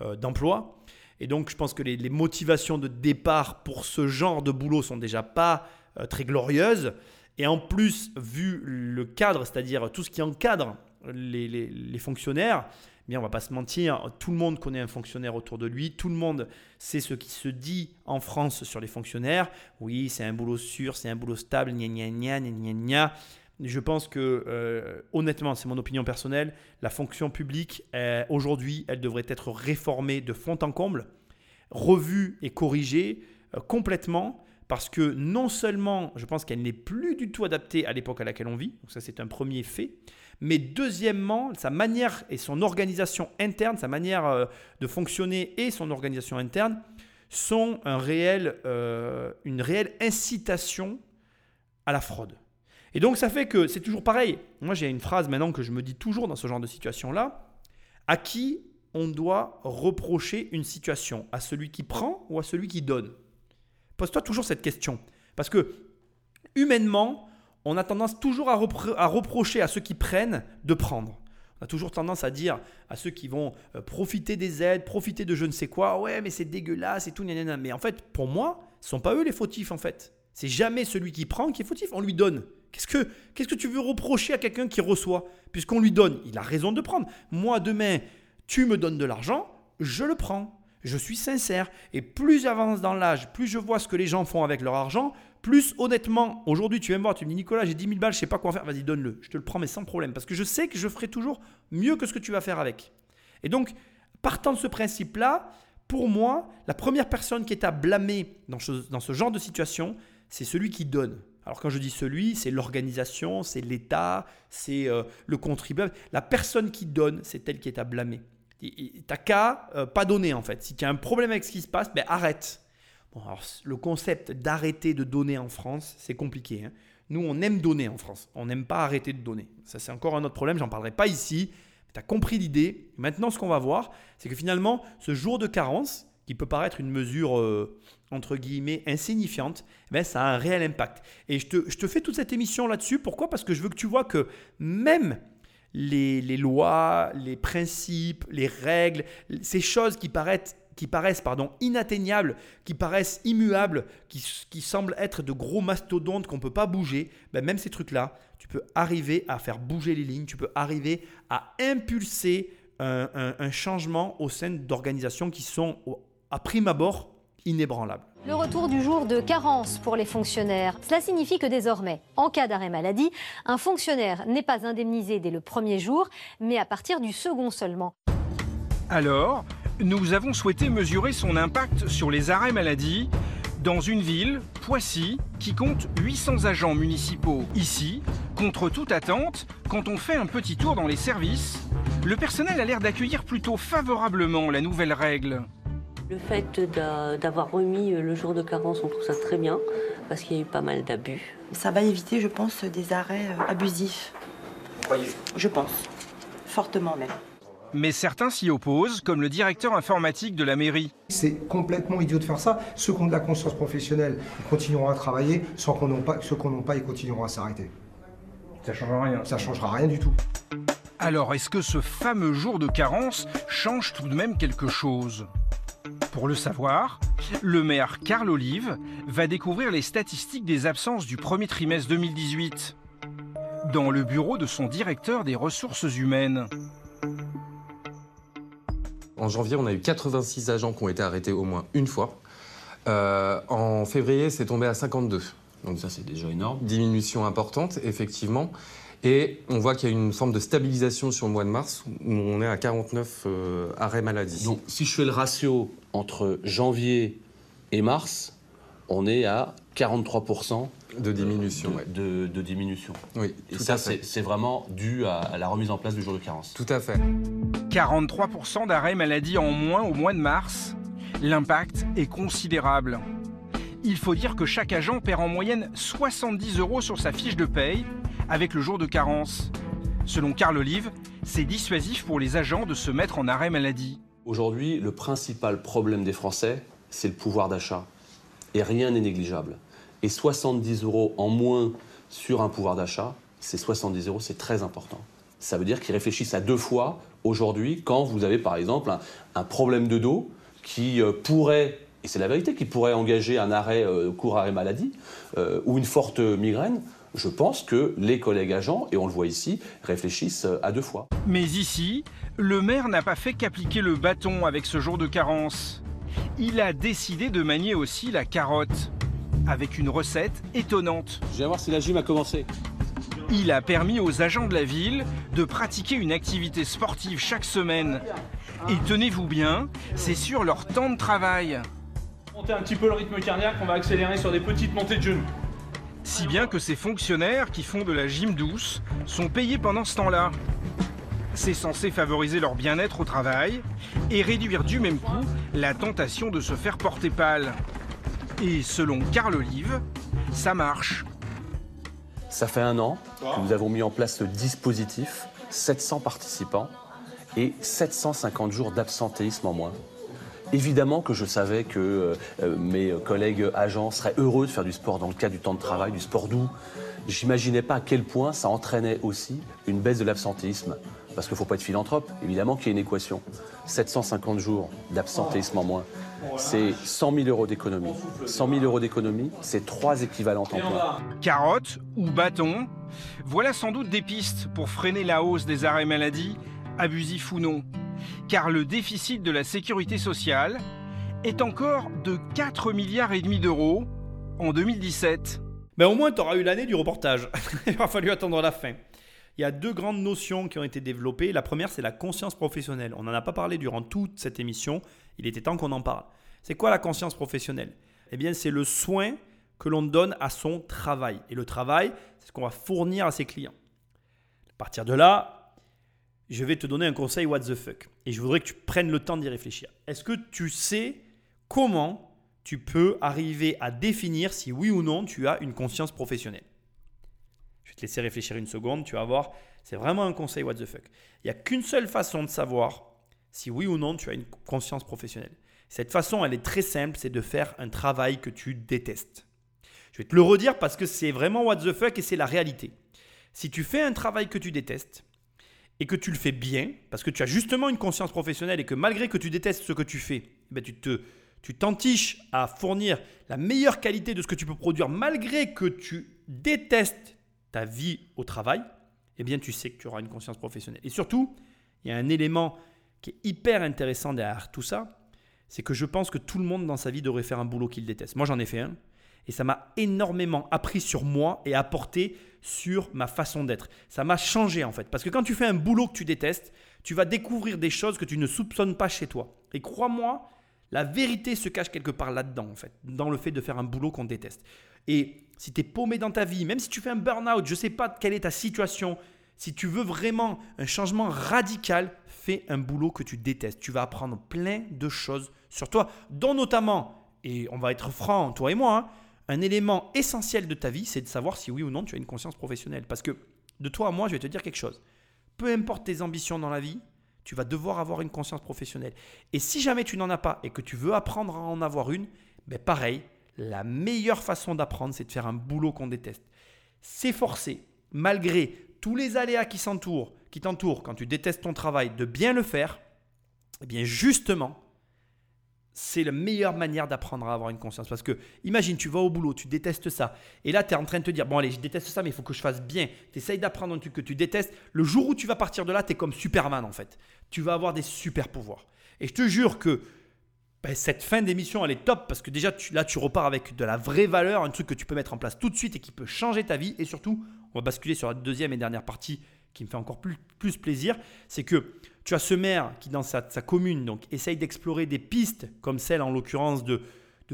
euh, d'emploi. Et donc, je pense que les, motivations de départ pour ce genre de boulot sont déjà pas euh, très glorieuses. Et en plus, vu le cadre, c'est-à-dire tout ce qui encadre les, les fonctionnaires, bien, on va pas se mentir, tout le monde connaît un fonctionnaire autour de lui, tout le monde sait ce qui se dit en France sur les fonctionnaires. Oui, c'est un boulot sûr, c'est un boulot stable, gna gna gna gna gna. Je pense que, euh, honnêtement, c'est mon opinion personnelle, la fonction publique, euh, aujourd'hui, elle devrait être réformée de fond en comble, revue et corrigée euh, complètement parce que non seulement je pense qu'elle n'est plus du tout adaptée à l'époque à laquelle on vit, donc ça c'est un premier fait, Mais deuxièmement, sa manière et son organisation interne, sa manière euh, de fonctionner et son organisation interne sont euh, une réelle incitation à la fraude. Et donc ça fait que c'est toujours pareil. Moi j'ai une phrase maintenant que je me dis toujours dans ce genre de situation-là. À qui on doit reprocher une situation? À celui qui prend ou à celui qui donne? Pose-toi toujours cette question. Parce que humainement, on a tendance toujours à, reprocher à ceux qui prennent de prendre. On a toujours tendance à dire à ceux qui vont euh, profiter des aides, profiter de je ne sais quoi, ouais, mais c'est dégueulasse et tout, nanana. Mais en fait, pour moi, ce sont pas eux les fautifs en fait. C'est jamais celui qui prend qui est fautif, on lui donne. Qu'est-ce que, qu'est-ce que tu veux reprocher à quelqu'un qui reçoit? Puisqu'on lui donne, il a raison de prendre. Moi, demain, tu me donnes de l'argent, je le prends. Je suis sincère. Et plus j'avance dans l'âge, plus je vois ce que les gens font avec leur argent, plus honnêtement, aujourd'hui tu viens me voir, tu me dis Nicolas, j'ai 10 000 balles, je sais pas quoi faire, vas-y donne-le. Je te le prends mais sans problème. Parce que je sais que je ferai toujours mieux que ce que tu vas faire avec. Et donc, partant de ce principe-là, pour moi, la première personne qui est à blâmer dans ce, dans ce genre de situation, c'est celui qui donne. Alors quand je dis celui, c'est l'organisation, c'est l'État, c'est euh, le contribuable. La personne qui donne, c'est elle qui est à blâmer. T'as qu'à euh, pas donner en fait. Si tu as un problème avec ce qui se passe, ben arrête. Alors, le concept d'arrêter de donner en France, c'est compliqué. Hein. Nous, on aime donner en France. On n'aime pas arrêter de donner. Ça, c'est encore un autre problème. J'en parlerai pas ici. Tu as compris l'idée. Maintenant, ce qu'on va voir, c'est que finalement, ce jour de carence, qui peut paraître une mesure euh, entre guillemets insignifiante, eh ben, ça a un réel impact. Et je te, je te fais toute cette émission là-dessus. Pourquoi? Parce que je veux que tu vois que même les, lois, les principes, les règles, ces choses qui paraissent, qui paraissent pardon, inatteignables, qui paraissent immuables, qui, qui semblent être de gros mastodontes qu'on ne peut pas bouger, ben même ces trucs-là, tu peux arriver à faire bouger les lignes, tu peux arriver à impulser un, un, un changement au sein d'organisations qui sont à prime abord inébranlable. Le retour du jour de carence pour les fonctionnaires. Cela signifie que désormais, en cas d'arrêt maladie, un fonctionnaire n'est pas indemnisé dès le premier jour, mais à partir du second seulement. Alors, nous avons souhaité mesurer son impact sur les arrêts maladie dans une ville, Poissy, qui compte 800 agents municipaux. Ici, contre toute attente, quand on fait un petit tour dans les services, le personnel a l'air d'accueillir plutôt favorablement la nouvelle règle. Le fait d'avoir remis le jour de carence, on trouve ça très bien, parce qu'il y a eu pas mal d'abus. Ça va éviter, je pense, des arrêts euh, abusifs. Voyez. Je pense. Fortement même. Mais certains s'y opposent, comme le directeur informatique de la mairie. C'est complètement idiot de faire ça. Ceux qui ont de la conscience professionnelle, ils continueront à travailler. Sans qu'on n'ont pas, ceux qui n'ont pas, ils continueront à s'arrêter. Ça changera rien. Ça changera rien du tout. Alors, est-ce que ce fameux jour de carence change tout de même quelque chose? Pour le savoir, le maire Carl Olive va découvrir les statistiques des absences du premier trimestre 2018 dans le bureau de son directeur des ressources humaines. En janvier, on a eu 86 agents qui ont été arrêtés au moins une fois. Euh, en février, c'est tombé à 52. Donc ça, c'est déjà énorme. Diminution importante, effectivement. Et on voit qu'il y a une forme de stabilisation sur le mois de mars, où on est à 49 euh, arrêts maladie. Donc si je fais le ratio entre janvier et mars, on est à 43% de diminution. De, de, diminution. Oui, et ça, c'est vraiment dû à, la remise en place du jour de carence. Tout à fait. 43% d'arrêts maladie en moins au mois de mars. L'impact est considérable. Il faut dire que chaque agent perd en moyenne 70 euros sur sa fiche de paye avec le jour de carence. Selon Carl Olive, c'est dissuasif pour les agents de se mettre en arrêt maladie. Aujourd'hui, le principal problème des Français, c'est le pouvoir d'achat. Et rien n'est négligeable. Et 70 euros en moins sur un pouvoir d'achat, c'est 70 euros, c'est très important. Ça veut dire qu'ils réfléchissent à deux fois aujourd'hui quand vous avez par exemple un, problème de dos qui euh, pourrait, et c'est la vérité, qui pourrait engager un arrêt, euh, court arrêt maladie euh, ou une forte migraine je pense que les collègues agents, et on le voit ici, réfléchissent à deux fois. Mais ici, le maire n'a pas fait qu'appliquer le bâton avec ce jour de carence. Il a décidé de manier aussi la carotte, avec une recette étonnante. Je vais voir si la gym a commencé. Il a permis aux agents de la ville de pratiquer une activité sportive chaque semaine. Et tenez-vous bien, c'est sur leur temps de travail. Monter un petit peu le rythme cardiaque, on va accélérer sur des petites montées de genoux. Si bien que ces fonctionnaires qui font de la gym douce sont payés pendant ce temps-là. C'est censé favoriser leur bien-être au travail et réduire du même coup la tentation de se faire porter pâle. Et selon Carl Olive, ça marche. Ça fait un an que nous avons mis en place ce dispositif, 700 participants et 750 jours d'absentéisme en moins. Évidemment que je savais que euh, mes collègues agents seraient heureux de faire du sport dans le cadre du temps de travail, du sport doux. J'imaginais pas à quel point ça entraînait aussi une baisse de l'absentéisme. Parce qu'il ne faut pas être philanthrope, évidemment qu'il y a une équation. 750 jours d'absentéisme en moins, c'est 100 000 euros d'économie. 100 000 euros d'économie, c'est trois équivalents temps plein. Carotte ou bâton, voilà sans doute des pistes pour freiner la hausse des arrêts maladie, abusifs ou non. Car le déficit de la sécurité sociale est encore de 4 milliards et demi d'euros en 2017. Mais au moins, tu auras eu l'année du reportage. <laughs> Il va fallu attendre la fin. Il y a deux grandes notions qui ont été développées. La première, c'est la conscience professionnelle. On n'en a pas parlé durant toute cette émission. Il était temps qu'on en parle. C'est quoi la conscience professionnelle? Eh bien, c'est le soin que l'on donne à son travail. Et le travail, c'est ce qu'on va fournir à ses clients. À partir de là, je vais te donner un conseil what the fuck. Et je voudrais que tu prennes le temps d'y réfléchir. Est-ce que tu sais comment tu peux arriver à définir si oui ou non tu as une conscience professionnelle? Te laisser réfléchir une seconde, tu vas voir. C'est vraiment un conseil what the fuck. Il n'y a qu'une seule façon de savoir si oui ou non tu as une conscience professionnelle. Cette façon, elle est très simple, c'est de faire un travail que tu détestes. Je vais te le redire parce que c'est vraiment what the fuck et c'est la réalité. Si tu fais un travail que tu détestes et que tu le fais bien, parce que tu as justement une conscience professionnelle et que malgré que tu détestes ce que tu fais, eh ben tu te tu t'entiches à fournir la meilleure qualité de ce que tu peux produire malgré que tu détestes ta vie au travail, eh bien tu sais que tu auras une conscience professionnelle. Et surtout, il y a un élément qui est hyper intéressant derrière tout ça, c'est que je pense que tout le monde dans sa vie devrait faire un boulot qu'il déteste. Moi j'en ai fait un, et ça m'a énormément appris sur moi et apporté sur ma façon d'être. Ça m'a changé en fait. Parce que quand tu fais un boulot que tu détestes, tu vas découvrir des choses que tu ne soupçonnes pas chez toi. Et crois-moi, la vérité se cache quelque part là-dedans en fait, dans le fait de faire un boulot qu'on déteste. Et si tu es paumé dans ta vie, même si tu fais un burn-out, je ne sais pas quelle est ta situation, si tu veux vraiment un changement radical, fais un boulot que tu détestes. Tu vas apprendre plein de choses sur toi, dont notamment, et on va être franc, toi et moi, hein, un élément essentiel de ta vie, c'est de savoir si oui ou non tu as une conscience professionnelle. Parce que de toi à moi, je vais te dire quelque chose. Peu importe tes ambitions dans la vie, tu vas devoir avoir une conscience professionnelle. Et si jamais tu n'en as pas et que tu veux apprendre à en avoir une, ben pareil, la meilleure façon d'apprendre, c'est de faire un boulot qu'on déteste. S'efforcer, malgré tous les aléas qui s'entourent, qui t'entourent quand tu détestes ton travail, de bien le faire, eh bien justement, c'est la meilleure manière d'apprendre à avoir une conscience. Parce que imagine, tu vas au boulot, tu détestes ça. Et là, tu es en train de te dire, bon allez, je déteste ça, mais il faut que je fasse bien. Tu essayes d'apprendre un truc que tu détestes. Le jour où tu vas partir de là, tu es comme Superman en fait. Tu vas avoir des super pouvoirs. Et je te jure que ben, cette fin d'émission, elle est top parce que déjà, là, tu repars avec de la vraie valeur, un truc que tu peux mettre en place tout de suite et qui peut changer ta vie. Et surtout, on va basculer sur la deuxième et dernière partie qui me fait encore plus, plaisir. C'est que tu as ce maire qui, dans sa, commune, donc, essaye d'explorer des pistes, comme celle en l'occurrence de,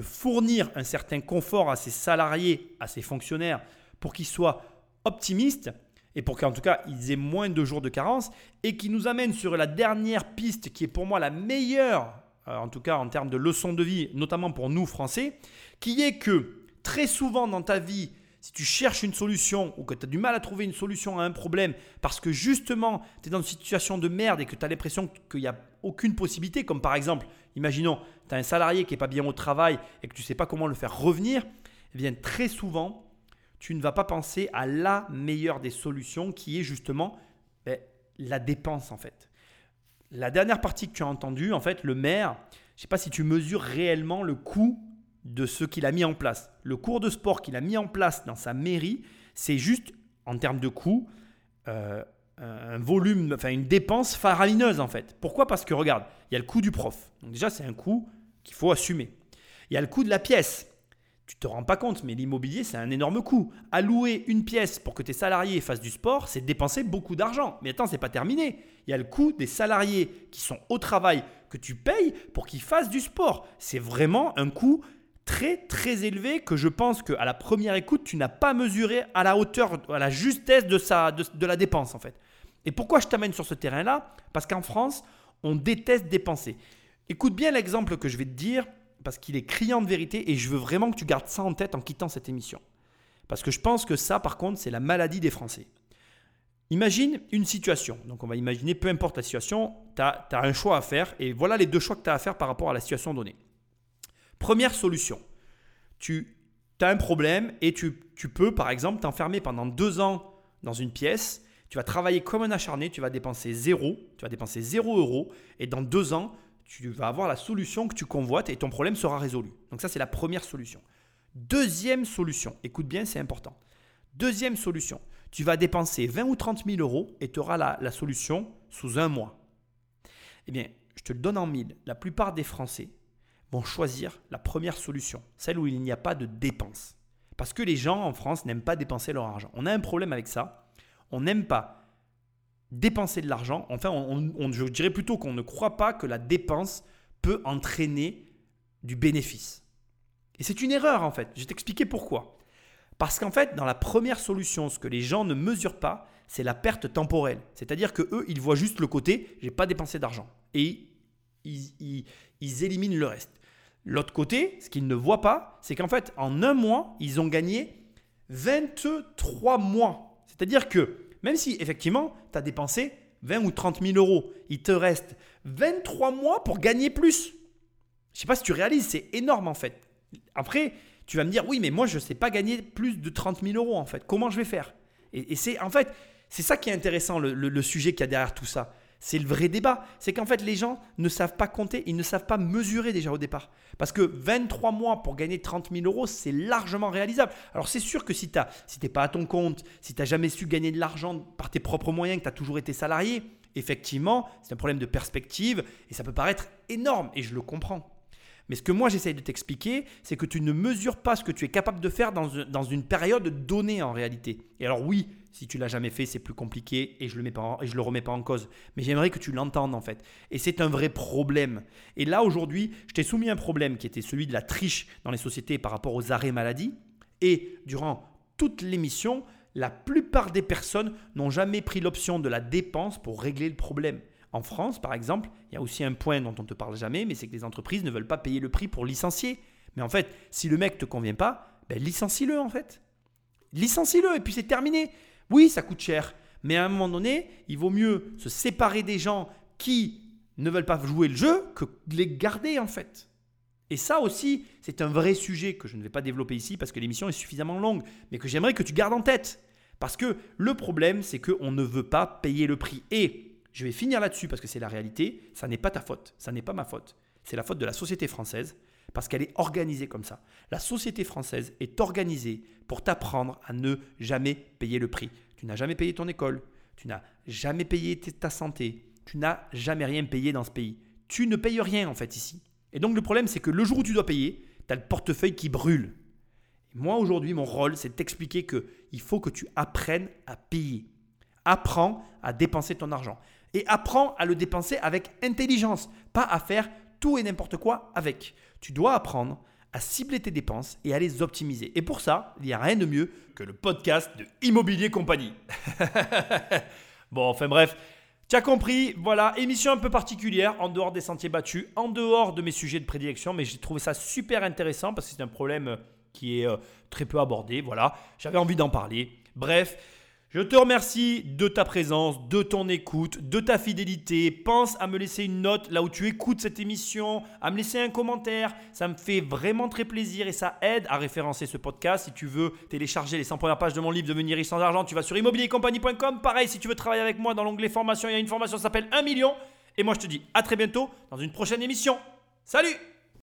fournir un certain confort à ses salariés, à ses fonctionnaires, pour qu'ils soient optimistes et pour qu'en tout cas ils aient moins de jours de carence, et qui nous amène sur la dernière piste qui est pour moi la meilleure, en tout cas en termes de leçon de vie, notamment pour nous Français, qui est que très souvent dans ta vie, si tu cherches une solution ou que tu as du mal à trouver une solution à un problème parce que justement tu es dans une situation de merde et que tu as l'impression qu'il n'y a aucune possibilité, comme par exemple, imaginons, tu as un salarié qui n'est pas bien au travail et que tu ne sais pas comment le faire revenir, eh bien très souvent, tu ne vas pas penser à la meilleure des solutions qui est justement ben, la dépense en fait. La dernière partie que tu as entendue, en fait, le maire, je ne sais pas si tu mesures réellement le coût de ce qu'il a mis en place. Le cours de sport qu'il a mis en place dans sa mairie, c'est juste, en termes de coût, euh, un volume, enfin une dépense faramineuse en fait. Pourquoi? Parce que regarde, il y a le coût du prof. Donc déjà, c'est un coût qu'il faut assumer. Il y a le coût de la pièce. Tu te rends pas compte, mais l'immobilier, c'est un énorme coût. Allouer une pièce pour que tes salariés fassent du sport, c'est dépenser beaucoup d'argent. Mais attends, c'est pas terminé. Il y a le coût des salariés qui sont au travail que tu payes pour qu'ils fassent du sport. C'est vraiment un coût très très élevé que je pense qu'à la première écoute, tu n'as pas mesuré à la hauteur, à la justesse de, de la dépense en fait. Et pourquoi je t'amène sur ce terrain-là? Parce qu'en France, on déteste dépenser. Écoute bien l'exemple que je vais te dire, parce qu'il est criant de vérité, et je veux vraiment que tu gardes ça en tête en quittant cette émission. Parce que je pense que ça, par contre, c'est la maladie des Français. Imagine une situation. Donc on va imaginer, peu importe la situation, tu as, un choix à faire, et voilà les deux choix que tu as à faire par rapport à la situation donnée. Première solution, tu as un problème et tu, tu peux, par exemple, t'enfermer pendant deux ans dans une pièce tu vas travailler comme un acharné, tu vas dépenser zéro, tu vas dépenser zéro euro, et dans deux ans, tu vas avoir la solution que tu convoites et ton problème sera résolu. Donc ça, c'est la première solution. Deuxième solution, écoute bien, c'est important. Deuxième solution, tu vas dépenser 20 ou 30 000 euros et tu auras la, solution sous un mois. Eh bien, je te le donne en mille. La plupart des Français vont choisir la première solution, celle où il n'y a pas de dépenses. Parce que les gens en France n'aiment pas dépenser leur argent. On a un problème avec ça on n'aime pas dépenser de l'argent. Enfin, on, je dirais plutôt qu'on ne croit pas que la dépense peut entraîner du bénéfice. Et c'est une erreur en fait. Je vais t'expliquer pourquoi. Parce qu'en fait, dans la première solution, ce que les gens ne mesurent pas, c'est la perte temporelle. C'est-à-dire que eux, ils voient juste le côté, j'ai pas dépensé d'argent. Et ils, ils éliminent le reste. L'autre côté, ce qu'ils ne voient pas, c'est qu'en fait, en un mois, ils ont gagné 23 mois. C'est-à-dire que même si effectivement tu as dépensé 20 ou 30 000 euros, il te reste 23 mois pour gagner plus. Je ne sais pas si tu réalises, c'est énorme en fait. Après, tu vas me dire, oui, mais moi je ne sais pas gagner plus de 30 000 euros en fait. Comment je vais faire? Et, c'est en fait, c'est ça qui est intéressant, le, sujet qu'il y a derrière tout ça. C'est le vrai débat. C'est qu'en fait, les gens ne savent pas compter, ils ne savent pas mesurer déjà au départ. Parce que 23 mois pour gagner 30 000 euros, c'est largement réalisable. Alors, c'est sûr que si tu si pas à ton compte, si tu n'as jamais su gagner de l'argent par tes propres moyens, que tu as toujours été salarié, effectivement, c'est un problème de perspective et ça peut paraître énorme et je le comprends. Mais ce que moi j'essaye de t'expliquer, c'est que tu ne mesures pas ce que tu es capable de faire dans une période donnée en réalité. Et alors oui, si tu l'as jamais fait, c'est plus compliqué et je le mets pas et je le remets pas en cause. Mais j'aimerais que tu l'entendes en fait. Et c'est un vrai problème. Et là aujourd'hui, je t'ai soumis un problème qui était celui de la triche dans les sociétés par rapport aux arrêts maladie. Et durant toute l'émission, la plupart des personnes n'ont jamais pris l'option de la dépense pour régler le problème. En France, par exemple, il y a aussi un point dont on ne te parle jamais, mais c'est que les entreprises ne veulent pas payer le prix pour licencier. Mais en fait, si le mec te convient pas, ben licencie-le en fait. Licencie-le et puis c'est terminé. Oui, ça coûte cher, mais à un moment donné, il vaut mieux se séparer des gens qui ne veulent pas jouer le jeu que les garder en fait. Et ça aussi, c'est un vrai sujet que je ne vais pas développer ici parce que l'émission est suffisamment longue, mais que j'aimerais que tu gardes en tête. Parce que le problème, c'est qu'on ne veut pas payer le prix. Et je vais finir là-dessus parce que c'est la réalité, ça n'est pas ta faute, ça n'est pas ma faute. C'est la faute de la société française parce qu'elle est organisée comme ça. La société française est organisée pour t'apprendre à ne jamais payer le prix. Tu n'as jamais payé ton école, tu n'as jamais payé ta santé, tu n'as jamais rien payé dans ce pays. Tu ne payes rien en fait ici. Et donc le problème c'est que le jour où tu dois payer, tu as le portefeuille qui brûle. moi aujourd'hui mon rôle c'est de t'expliquer qu'il faut que tu apprennes à payer. Apprends à dépenser ton argent. Et apprends à le dépenser avec intelligence, pas à faire tout et n'importe quoi avec tu dois apprendre à cibler tes dépenses et à les optimiser. Et pour ça, il n'y a rien de mieux que le podcast de Immobilier Compagnie. <laughs> bon, enfin bref, tu as compris, voilà, émission un peu particulière, en dehors des sentiers battus, en dehors de mes sujets de prédilection, mais j'ai trouvé ça super intéressant parce que c'est un problème qui est euh, très peu abordé, voilà, j'avais envie d'en parler. Bref, je te remercie de ta présence, de ton écoute, de ta fidélité. Pense à me laisser une note là où tu écoutes cette émission, à me laisser un commentaire. Ça me fait vraiment très plaisir et ça aide à référencer ce podcast. Si tu veux télécharger les 100 premières pages de mon livre Devenir riche sans argent, tu vas sur immobiliercompagnie.com. Pareil, si tu veux travailler avec moi dans l'onglet formation, il y a une formation qui s'appelle 1 million. Et moi, je te dis à très bientôt dans une prochaine émission. Salut